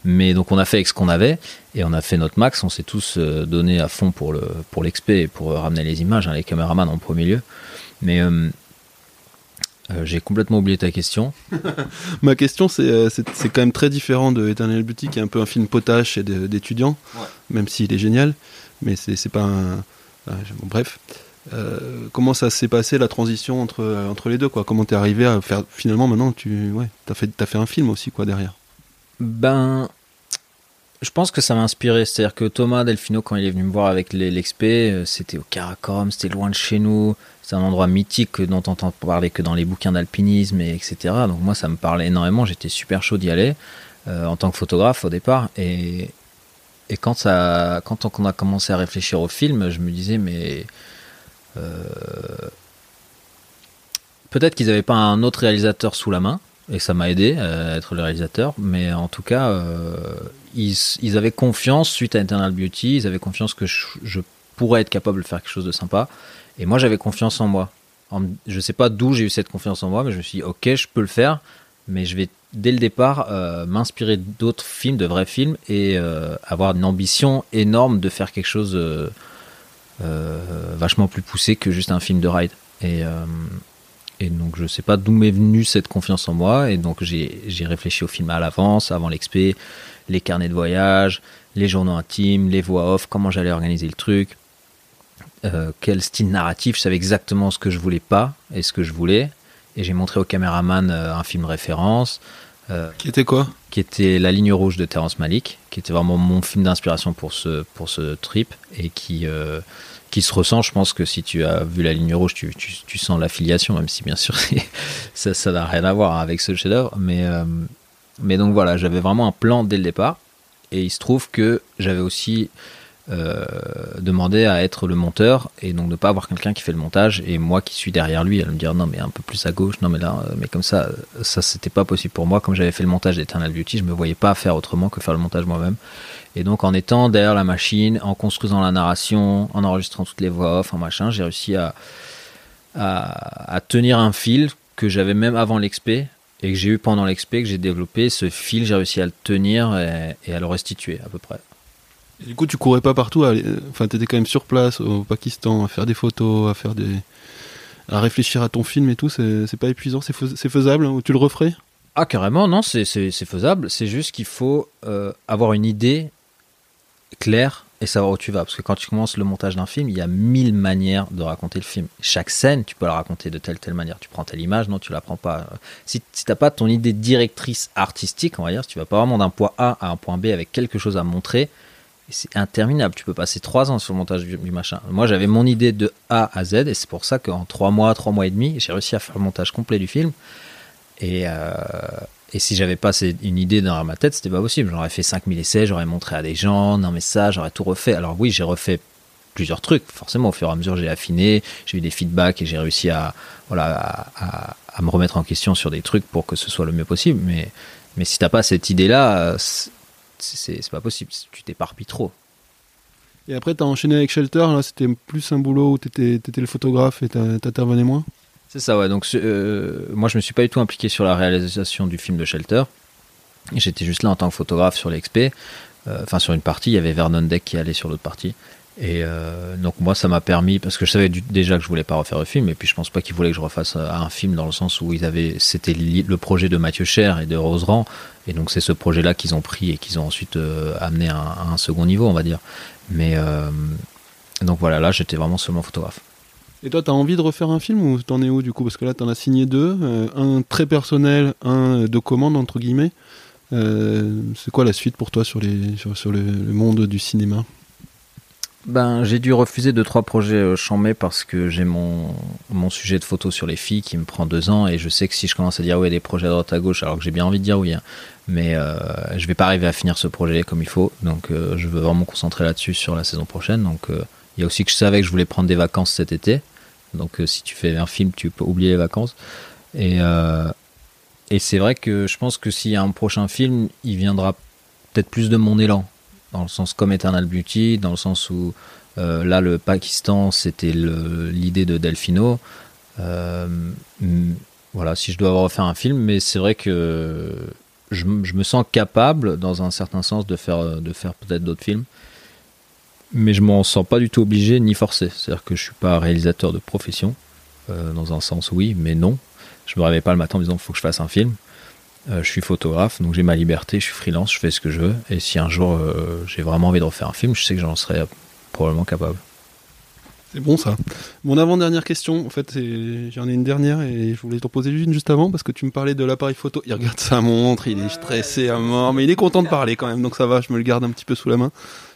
Mais donc on a fait avec ce qu'on avait et on a fait notre max. On s'est tous euh, donné à fond pour le pour l'expé et pour ramener les images, hein, les caméramans en premier lieu. Mais euh, euh, j'ai complètement oublié ta question. Ma question, c'est, euh, c'est, c'est quand même très différent de Eternal Beauty, qui est un peu un film potache et de- d'étudiants, Ouais. même s'il est génial, mais c'est, c'est pas un. bon, bref. Euh, comment ça s'est passé la transition entre, entre les deux quoi? Comment t'es arrivé à faire finalement maintenant tu ouais t'as fait t'as fait un film aussi quoi derrière? Ben, je pense que ça m'a inspiré. C'est-à-dire que Thomas Delfino, quand il est venu me voir avec les- l'expé, euh, c'était au Karakorum, c'était loin de chez nous. C'est un endroit mythique dont on entend parler que dans les bouquins d'alpinisme, et etc. Donc moi, ça me parlait énormément. J'étais super chaud d'y aller euh, en tant que photographe au départ. Et, quand, on a commencé à réfléchir au film, je me disais, mais euh, peut-être qu'ils n'avaient pas un autre réalisateur sous la main et ça m'a aidé à être le réalisateur. Mais en tout cas, euh, ils, avaient confiance suite à Eternal Beauty, ils avaient confiance que je pourrais être capable de faire quelque chose de sympa. Et moi, j'avais confiance en moi. En, je sais pas d'où j'ai eu cette confiance en moi, mais je me suis dit, ok, je peux le faire, mais je vais dès le départ euh, m'inspirer d'autres films, de vrais films, et euh, avoir une ambition énorme de faire quelque chose euh, vachement plus poussé que juste un film de ride. Et, et donc je sais pas d'où m'est venue cette confiance en moi, et donc j'ai réfléchi au film à l'avance, avant l'expé, les carnets de voyage, les journaux intimes, les voix off, comment j'allais organiser le truc, euh, quel style narratif, je savais exactement ce que je voulais pas et ce que je voulais, et j'ai montré au caméraman euh, un film référence. euh, qui était quoi? qui était La ligne rouge de Terrence Malick, qui était vraiment mon film d'inspiration pour ce, pour ce trip et qui, qui se ressent. Je pense que si tu as vu La ligne rouge, tu, tu, tu sens l'affiliation, même si bien sûr ça ça n'a rien à voir avec ce chef-d'œuvre. Mais, mais donc voilà, j'avais vraiment un plan dès le départ et il se trouve que j'avais aussi euh, demandé à être le monteur et donc ne pas avoir quelqu'un qui fait le montage et moi qui suis derrière lui à me dire non mais un peu plus à gauche non mais là euh, mais comme ça euh, ça c'était pas possible pour moi. Comme j'avais fait le montage d'Eternal Beauty je me voyais pas faire autrement que faire le montage moi-même. Et donc en étant derrière la machine en construisant la narration en enregistrant toutes les voix off en machin j'ai réussi à, à tenir un fil que j'avais même avant l'expé et que j'ai eu pendant l'expé que j'ai développé. Ce fil j'ai réussi à le tenir et à le restituer à peu près Du coup tu courais pas partout enfin t'étais quand même sur place au Pakistan à faire des photos à faire des à réfléchir à ton film et tout c'est, pas épuisant c'est, fais- c'est faisable hein, tu le referais? Ah carrément, non, c'est faisable. C'est juste qu'il faut euh, avoir une idée claire et savoir où tu vas. Parce que quand tu commences le montage d'un film, il y a mille manières de raconter le film. Chaque scène, tu peux la raconter de telle telle manière. Tu prends telle image, non, tu la prends pas. Si, si t'as pas ton idée directrice artistique, on va dire, si tu vas pas vraiment d'un point A à un point B avec quelque chose à montrer, c'est interminable. Tu peux passer trois ans sur le montage du, machin. Moi, j'avais mon idée de A à Z et c'est pour ça qu'en trois mois, trois mois et demi, j'ai réussi à faire le montage complet du film. Et, euh, si j'avais pas une idée dans ma tête, c'était pas possible. J'aurais fait 5000 essais, j'aurais montré à des gens, non mais ça, j'aurais tout refait. Alors oui, j'ai refait plusieurs trucs. Forcément, au fur et à mesure, j'ai affiné, j'ai eu des feedbacks et j'ai réussi à me remettre en question sur des trucs pour que ce soit le mieux possible. Mais, mais si t'as pas cette idée-là, euh, c'est pas possible. Tu t'éparpilles trop. et après t'as enchaîné avec Shelter là c'était plus un boulot où t'étais, t'étais le photographe et t'intervenais moins? C'est ça, ouais. Donc, euh, moi, je me suis pas du tout impliqué sur la réalisation du film de Shelter. J'étais juste là en tant que photographe sur l'expé. Euh, Enfin, sur une partie, il y avait Vernon Deck qui allait sur l'autre partie. Et euh, donc moi ça m'a permis parce que je savais déjà que je voulais pas refaire le film et puis je pense pas qu'ils voulaient que je refasse euh, un film dans le sens où ils avaient c'était le projet de Mathieu Cher et de Roseran et donc c'est ce projet là qu'ils ont pris et qu'ils ont ensuite euh, amené à un, second niveau on va dire. Mais donc voilà là j'étais vraiment seulement photographe. Et toi, t'as envie de refaire un film ou t'en es où du coup? Parce que là, t'en as signé deux, un très personnel, un de commande entre guillemets. C'est quoi la suite pour toi sur, les, sur, le monde du cinéma? Ben, j'ai dû refuser deux trois projets euh, chambés parce que j'ai mon, mon sujet de photo sur les filles qui me prend deux ans et je sais que si je commence à dire oui des projets à droite à gauche alors que j'ai bien envie de dire oui hein, mais euh, je vais pas arriver à finir ce projet comme il faut. Donc euh, je veux vraiment me concentrer là-dessus sur la saison prochaine. Donc euh, il y a aussi que je savais que je voulais prendre des vacances cet été. Donc euh, si tu fais un film tu peux oublier les vacances. Et et c'est vrai que je pense que s'il y a un prochain film il viendra peut-être plus de mon élan dans le sens comme Eternal Beauty, dans le sens où euh, là le Pakistan c'était l'idée de Delfino. Euh, voilà, si je dois refaire un film, mais c'est vrai que je me sens capable, dans un certain sens, de faire, de faire peut-être d'autres films. Mais je m'en sens pas du tout obligé ni forcé. C'est-à-dire que je suis pas réalisateur de profession. Euh, dans un sens, oui, mais non. Je me réveille pas le matin en me disant faut que je fasse un film. Euh, je suis photographe, donc j'ai ma liberté, je suis freelance, je fais ce que je veux. Et si un jour euh, j'ai vraiment envie de refaire un film, je sais que j'en serais probablement capable. C'est bon ça. Mon avant-dernière question, en fait, j'en ai une dernière et je voulais t'en poser une juste avant parce que tu me parlais de l'appareil photo. Il regarde sa montre, il est stressé à mort, mais il est content de parler quand même, donc ça va, je me le garde un petit peu sous la main.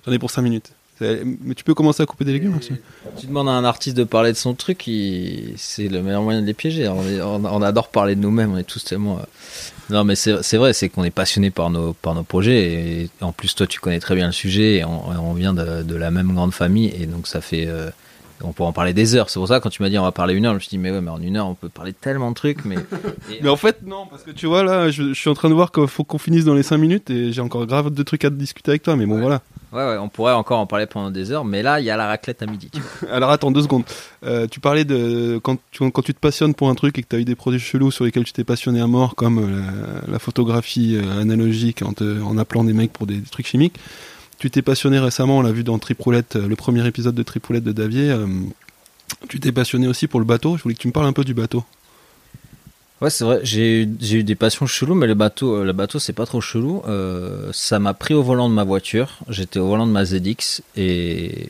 J'en ai pour 5 minutes. Mais tu peux commencer à couper des légumes aussi. Tu demandes à un artiste de parler de son truc, il- c'est le meilleur moyen de les piéger. On, est- on- on adore parler de nous-mêmes, on est tous tellement. Non, mais c'est vrai, c'est qu'on est passionné par nos, par nos projets. Et en plus, toi, tu connais très bien le sujet et on, on vient de, de la même grande famille. Et donc, ça fait. euh, on pourrait en parler des heures. C'est pour ça, quand tu m'as dit on va parler une heure, je me suis dit, mais ouais, mais en une heure, on peut parler tellement de trucs. Mais, et- Mais en fait, non, parce que tu vois, là, je, je suis en train de voir qu'il faut qu'on finisse dans les 5 minutes et j'ai encore grave de trucs à discuter avec toi, mais bon, voilà. Ouais, on pourrait encore en parler pendant des heures, mais là, il y a la raclette à midi. tu. Alors attends deux secondes. Euh, tu parlais de quand tu, quand tu te passionnes pour un truc et que tu as eu des projets chelous sur lesquels tu t'es passionné à mort, comme euh, la, photographie euh, analogique en, appelant des mecs pour des, trucs chimiques. Tu t'es passionné récemment, on l'a vu dans Tripoulette, le premier épisode de Tripoulette de Davier. tu t'es passionné aussi pour le bateau. Je voulais que tu me parles un peu du bateau. Ouais, c'est vrai, j'ai eu, des passions cheloues, mais le bateau, euh, le bateau c'est pas trop chelou. Euh, ça m'a pris au volant de ma voiture. J'étais au volant de ma ZX et,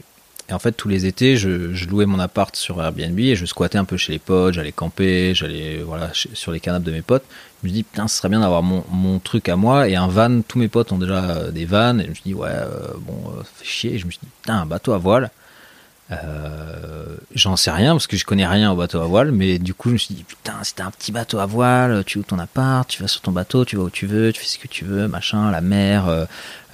en fait, tous les étés, je, louais mon appart sur Airbnb et je squattais un peu chez les potes, j'allais camper, j'allais voilà, sur les canapes de mes potes. Je me dis, putain, ce serait bien d'avoir mon, mon truc à moi et un van. Tous mes potes ont déjà euh, des vannes et je me suis dit, ouais, bon, euh, chier. Et je me suis dit, putain, un bateau à voile. Euh, J'en sais rien parce que je connais rien au bateau à voile, mais du coup je me suis dit putain, t'as un petit bateau à voile, tu ouvres ton appart, tu vas sur ton bateau, tu vas où tu veux, tu fais ce que tu veux, machin, la mer. euh,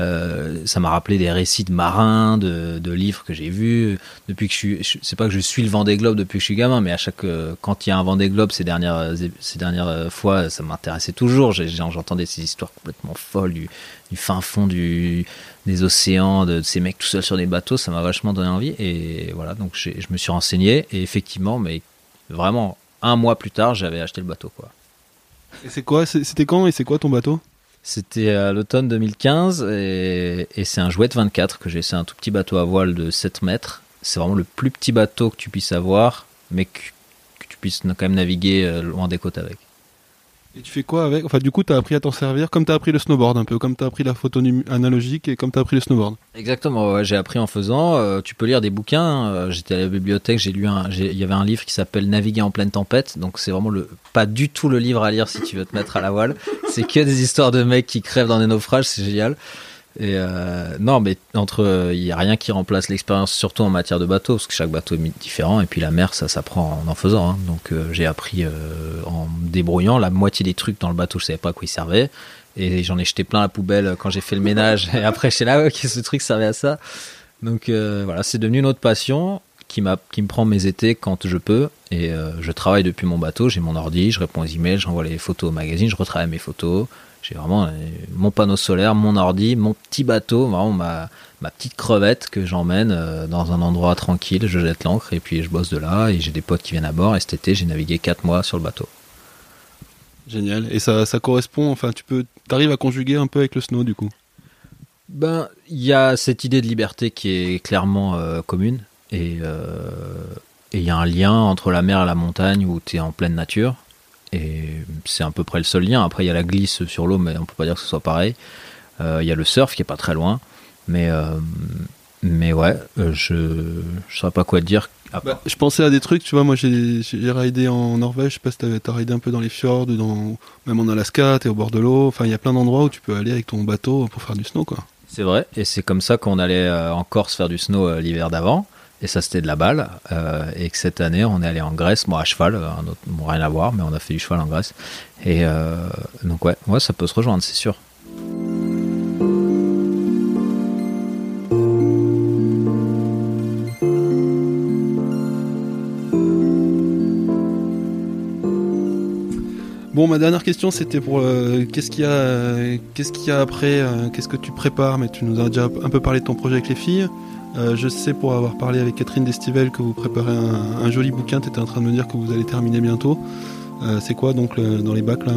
euh, ça m'a rappelé des récits de marins, de, livres que j'ai vus depuis que je suis. C'est pas que je suis le Vendée Globe depuis que je suis gamin, mais à chaque quand il y a un Vendée Globe ces dernières ces dernières fois, ça m'intéressait toujours. J'entendais ces histoires complètement folles du, du fin fond du des océans, de, de ces mecs tout seuls sur des bateaux, ça m'a vachement donné envie. Et voilà, donc je me suis renseigné et effectivement, mais vraiment un mois plus tard, j'avais acheté le bateau quoi. Et c'est quoi C'était quand et c'est quoi ton bateau? C'était à l'automne 2015 et, et c'est un Jouette 24 que j'ai. C'est un tout petit bateau à voile de 7 mètres. C'est vraiment le plus petit bateau que tu puisses avoir, mais que, que tu puisses quand même naviguer euh, loin des côtes avec. Et tu fais quoi avec Enfin, du coup, t'as appris à t'en servir comme t'as appris le snowboard un peu, comme t'as appris la photo analogique et comme t'as appris le snowboard. Exactement, j'ai appris en faisant. Euh, tu peux lire des bouquins. Euh, J'étais à la bibliothèque, j'ai lu un. Il y avait un livre qui s'appelle Naviguer en pleine tempête. Donc c'est vraiment le pas du tout le livre à lire si tu veux te mettre à la voile. C'est que des histoires de mecs qui crèvent dans des naufrages, c'est génial. Et euh, non, mais entre, il y a rien qui remplace l'expérience, surtout en matière de bateau, parce que chaque bateau est différent. Et puis la mer, ça s'apprend en en faisant. hein. Donc euh, j'ai appris euh, en débrouillant. La moitié des trucs dans le bateau, je savais pas à quoi ils servaient. Et j'en ai jeté plein à la poubelle quand j'ai fait le ménage. Et après, je suis là, ok, ce truc servait à ça. Donc euh, voilà, c'est devenu une autre passion qui, qui me prend mes étés quand je peux. Et euh, je travaille depuis mon bateau, j'ai mon ordi, je réponds aux emails, j'envoie les photos au magazine, je retravaille mes photos. J'ai vraiment euh, mon panneau solaire, mon ordi, mon petit bateau, vraiment ma, ma petite crevette que j'emmène euh, dans un endroit tranquille. Je jette l'ancre et puis je bosse de là. Et j'ai des potes qui viennent à bord. Et cet été, j'ai navigué 4 mois sur le bateau. Génial. Et ça, ça correspond, enfin, tu peux, t'arrives à conjuguer un peu avec le snow du coup? Ben, il y a cette idée de liberté qui est clairement euh, commune. Et euh, et il y a un lien entre la mer et la montagne où tu es en pleine nature. Et c'est à peu près le seul lien. Après, il y a la glisse sur l'eau, mais on peut pas dire que ce soit pareil. Euh, Il y a le surf qui est pas très loin. Mais, euh, mais ouais, euh, je ne saurais pas quoi te dire. Bah, je pensais à des trucs, tu vois, moi j'ai raidé en Norvège, je sais pas si t'as- t'as raidé un peu dans les fjords, dans, même en Alaska, t'es au bord de l'eau, enfin il y a plein d'endroits où tu peux aller avec ton bateau pour faire du snow quoi. C'est vrai, et c'est comme ça qu'on allait en Corse faire du snow l'hiver d'avant, et ça c'était de la balle, euh, et que cette année on est allé en Grèce, moi à cheval, euh, rien à voir, mais on a fait du cheval en Grèce, et euh, donc ouais, ça peut se rejoindre, c'est sûr. Bon, ma dernière question c'était pour qu'est-ce qu'il y a, qu'est-ce qu'il y a après, qu'est-ce que tu prépares, mais tu nous as déjà un peu parlé de ton projet avec les filles. Euh, je sais pour avoir parlé avec Catherine Destivelle que vous préparez un, joli bouquin, tu étais en train de me dire que vous allez terminer bientôt. Euh, c'est quoi donc dans les bacs là?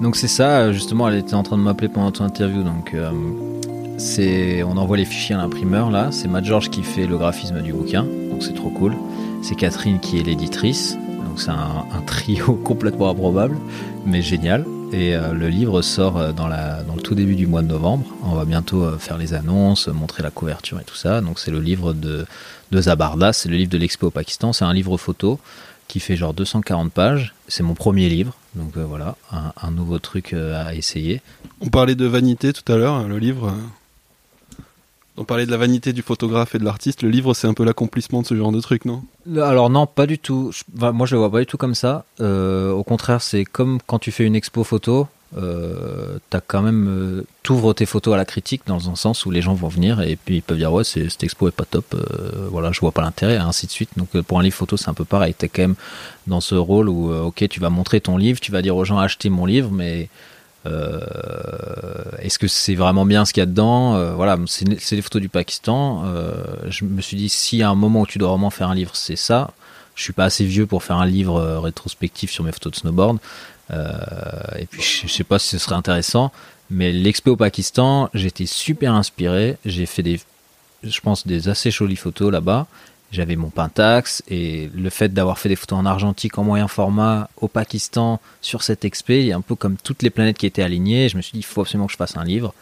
Donc c'est ça, justement, elle était en train de m'appeler pendant ton interview, donc euh, on envoie les fichiers à l'imprimeur là, c'est Matt George qui fait le graphisme du bouquin, donc c'est trop cool. C'est Catherine qui est l'éditrice, donc c'est un trio complètement improbable, mais génial. Et euh, le livre sort euh, dans, le tout début du mois de novembre. On va bientôt euh, faire les annonces, montrer la couverture et tout ça. Donc c'est le livre de, Zabarda, c'est le livre de l'expo au Pakistan. C'est un livre photo qui fait genre 240 pages. C'est mon premier livre, donc voilà, un, nouveau truc à essayer. On parlait de vanité tout à l'heure, le livre. On parlait de la vanité du photographe et de l'artiste. Le livre, c'est un peu l'accomplissement de ce genre de truc, non? Alors non, pas du tout. Moi, je le vois pas du tout comme ça. Euh, au contraire, c'est comme quand tu fais une expo photo. Euh, t'as quand même euh, t'ouvres tes photos à la critique dans un sens où les gens vont venir et puis ils peuvent dire ouais cette expo est pas top euh, voilà je vois pas l'intérêt ainsi de suite donc pour un livre photo c'est un peu pareil t'es quand même dans ce rôle où ok tu vas montrer ton livre tu vas dire aux gens achetez mon livre mais est-ce que c'est vraiment bien ce qu'il y a dedans Euh, Voilà, c'est les photos du Pakistan. Euh, je me suis dit, y a un moment où tu dois vraiment faire un livre, c'est ça. Je suis pas assez vieux pour faire un livre euh, rétrospectif sur mes photos de snowboard. Euh, et puis, je, je sais pas si ce serait intéressant. Mais l'expo au Pakistan, j'étais super inspiré. J'ai fait des, je pense, des assez jolies photos là-bas. J'avais mon Pentax et le fait d'avoir fait des photos en argentique en moyen format au Pakistan sur y a un peu comme toutes les planètes qui étaient alignées. Je me suis dit, il faut absolument que je fasse un livre.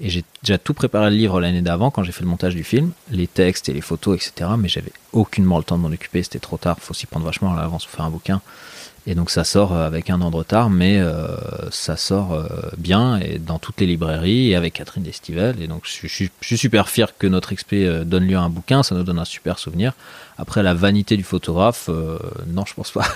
Et j'ai déjà tout préparé le livre l'année d'avant quand j'ai fait le montage du film, les textes et les photos, etc. Mais j'avais aucunement le temps de m'en occuper, c'était trop tard. faut s'y prendre vachement à l'avance pour faire un bouquin. Et donc ça sort euh, avec un an de retard, mais euh, ça sort euh, bien et dans toutes les librairies et avec Catherine Destivelle. Et donc je, suis- super fier que notre expé donne lieu à un bouquin, ça nous donne un super souvenir. Après la vanité du photographe, non je pense pas.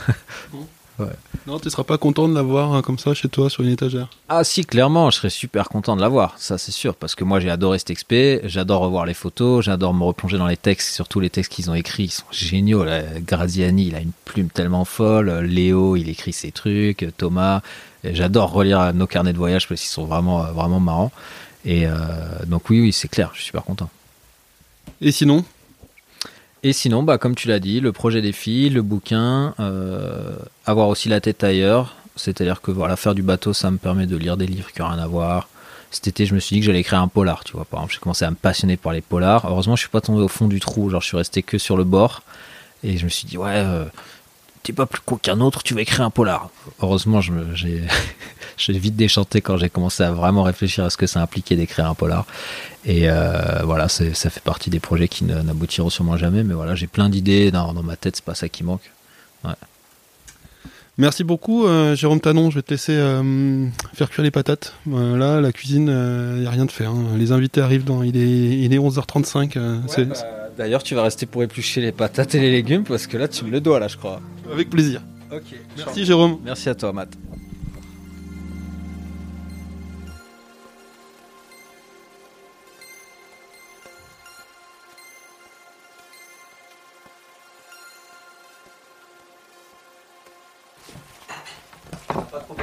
Non, tu seras pas content de l'avoir hein, comme ça chez toi sur une étagère? Ah si, clairement, je serais super content de l'avoir, ça c'est sûr, parce que moi j'ai adoré cet expé, j'adore revoir les photos, j'adore me replonger dans les textes, surtout les textes qu'ils ont écrits, ils sont géniaux. Là. Graziani, il a une plume tellement folle, Léo, il écrit ses trucs, Thomas, j'adore relire nos carnets de voyage parce qu'ils sont vraiment, vraiment marrants. Et euh, donc oui, oui, c'est clair, je suis super content. Et sinon? Et sinon, bah, comme tu l'as dit, le projet des filles, le bouquin, euh, avoir aussi la tête ailleurs. C'est-à-dire que voilà, faire du bateau, ça me permet de lire des livres qui n'ont rien à voir. Cet été, je me suis dit que j'allais écrire un polar, tu vois. Par exemple, j'ai commencé à me passionner par les polars. Heureusement, je suis pas tombé au fond du trou. Genre, je suis resté que sur le bord. Et je me suis dit, ouais, euh, t'es pas plus con qu'un autre, tu vas écrire un polar. Heureusement, je me- j'ai j'ai vite déchanté quand j'ai commencé à vraiment réfléchir à ce que ça impliquait d'écrire un polar. Et euh, voilà, ça fait partie des projets qui ne- n'aboutiront sûrement jamais. Mais voilà, j'ai plein d'idées dans, dans ma tête, c'est pas ça qui manque. Merci beaucoup, euh, Jérôme Tanon. Je vais te laisser euh, faire cuire les patates. Euh, là, la cuisine, il n'y a rien de fait. hein. Les invités arrivent dans. Il est, il est 11h35. euh, c'est- bah, D'ailleurs, tu vas rester pour éplucher les patates et les légumes parce que là, tu me le dois, là, je crois. Avec plaisir. Ok. Merci, Jérôme. Merci à toi, Matt. Pas trop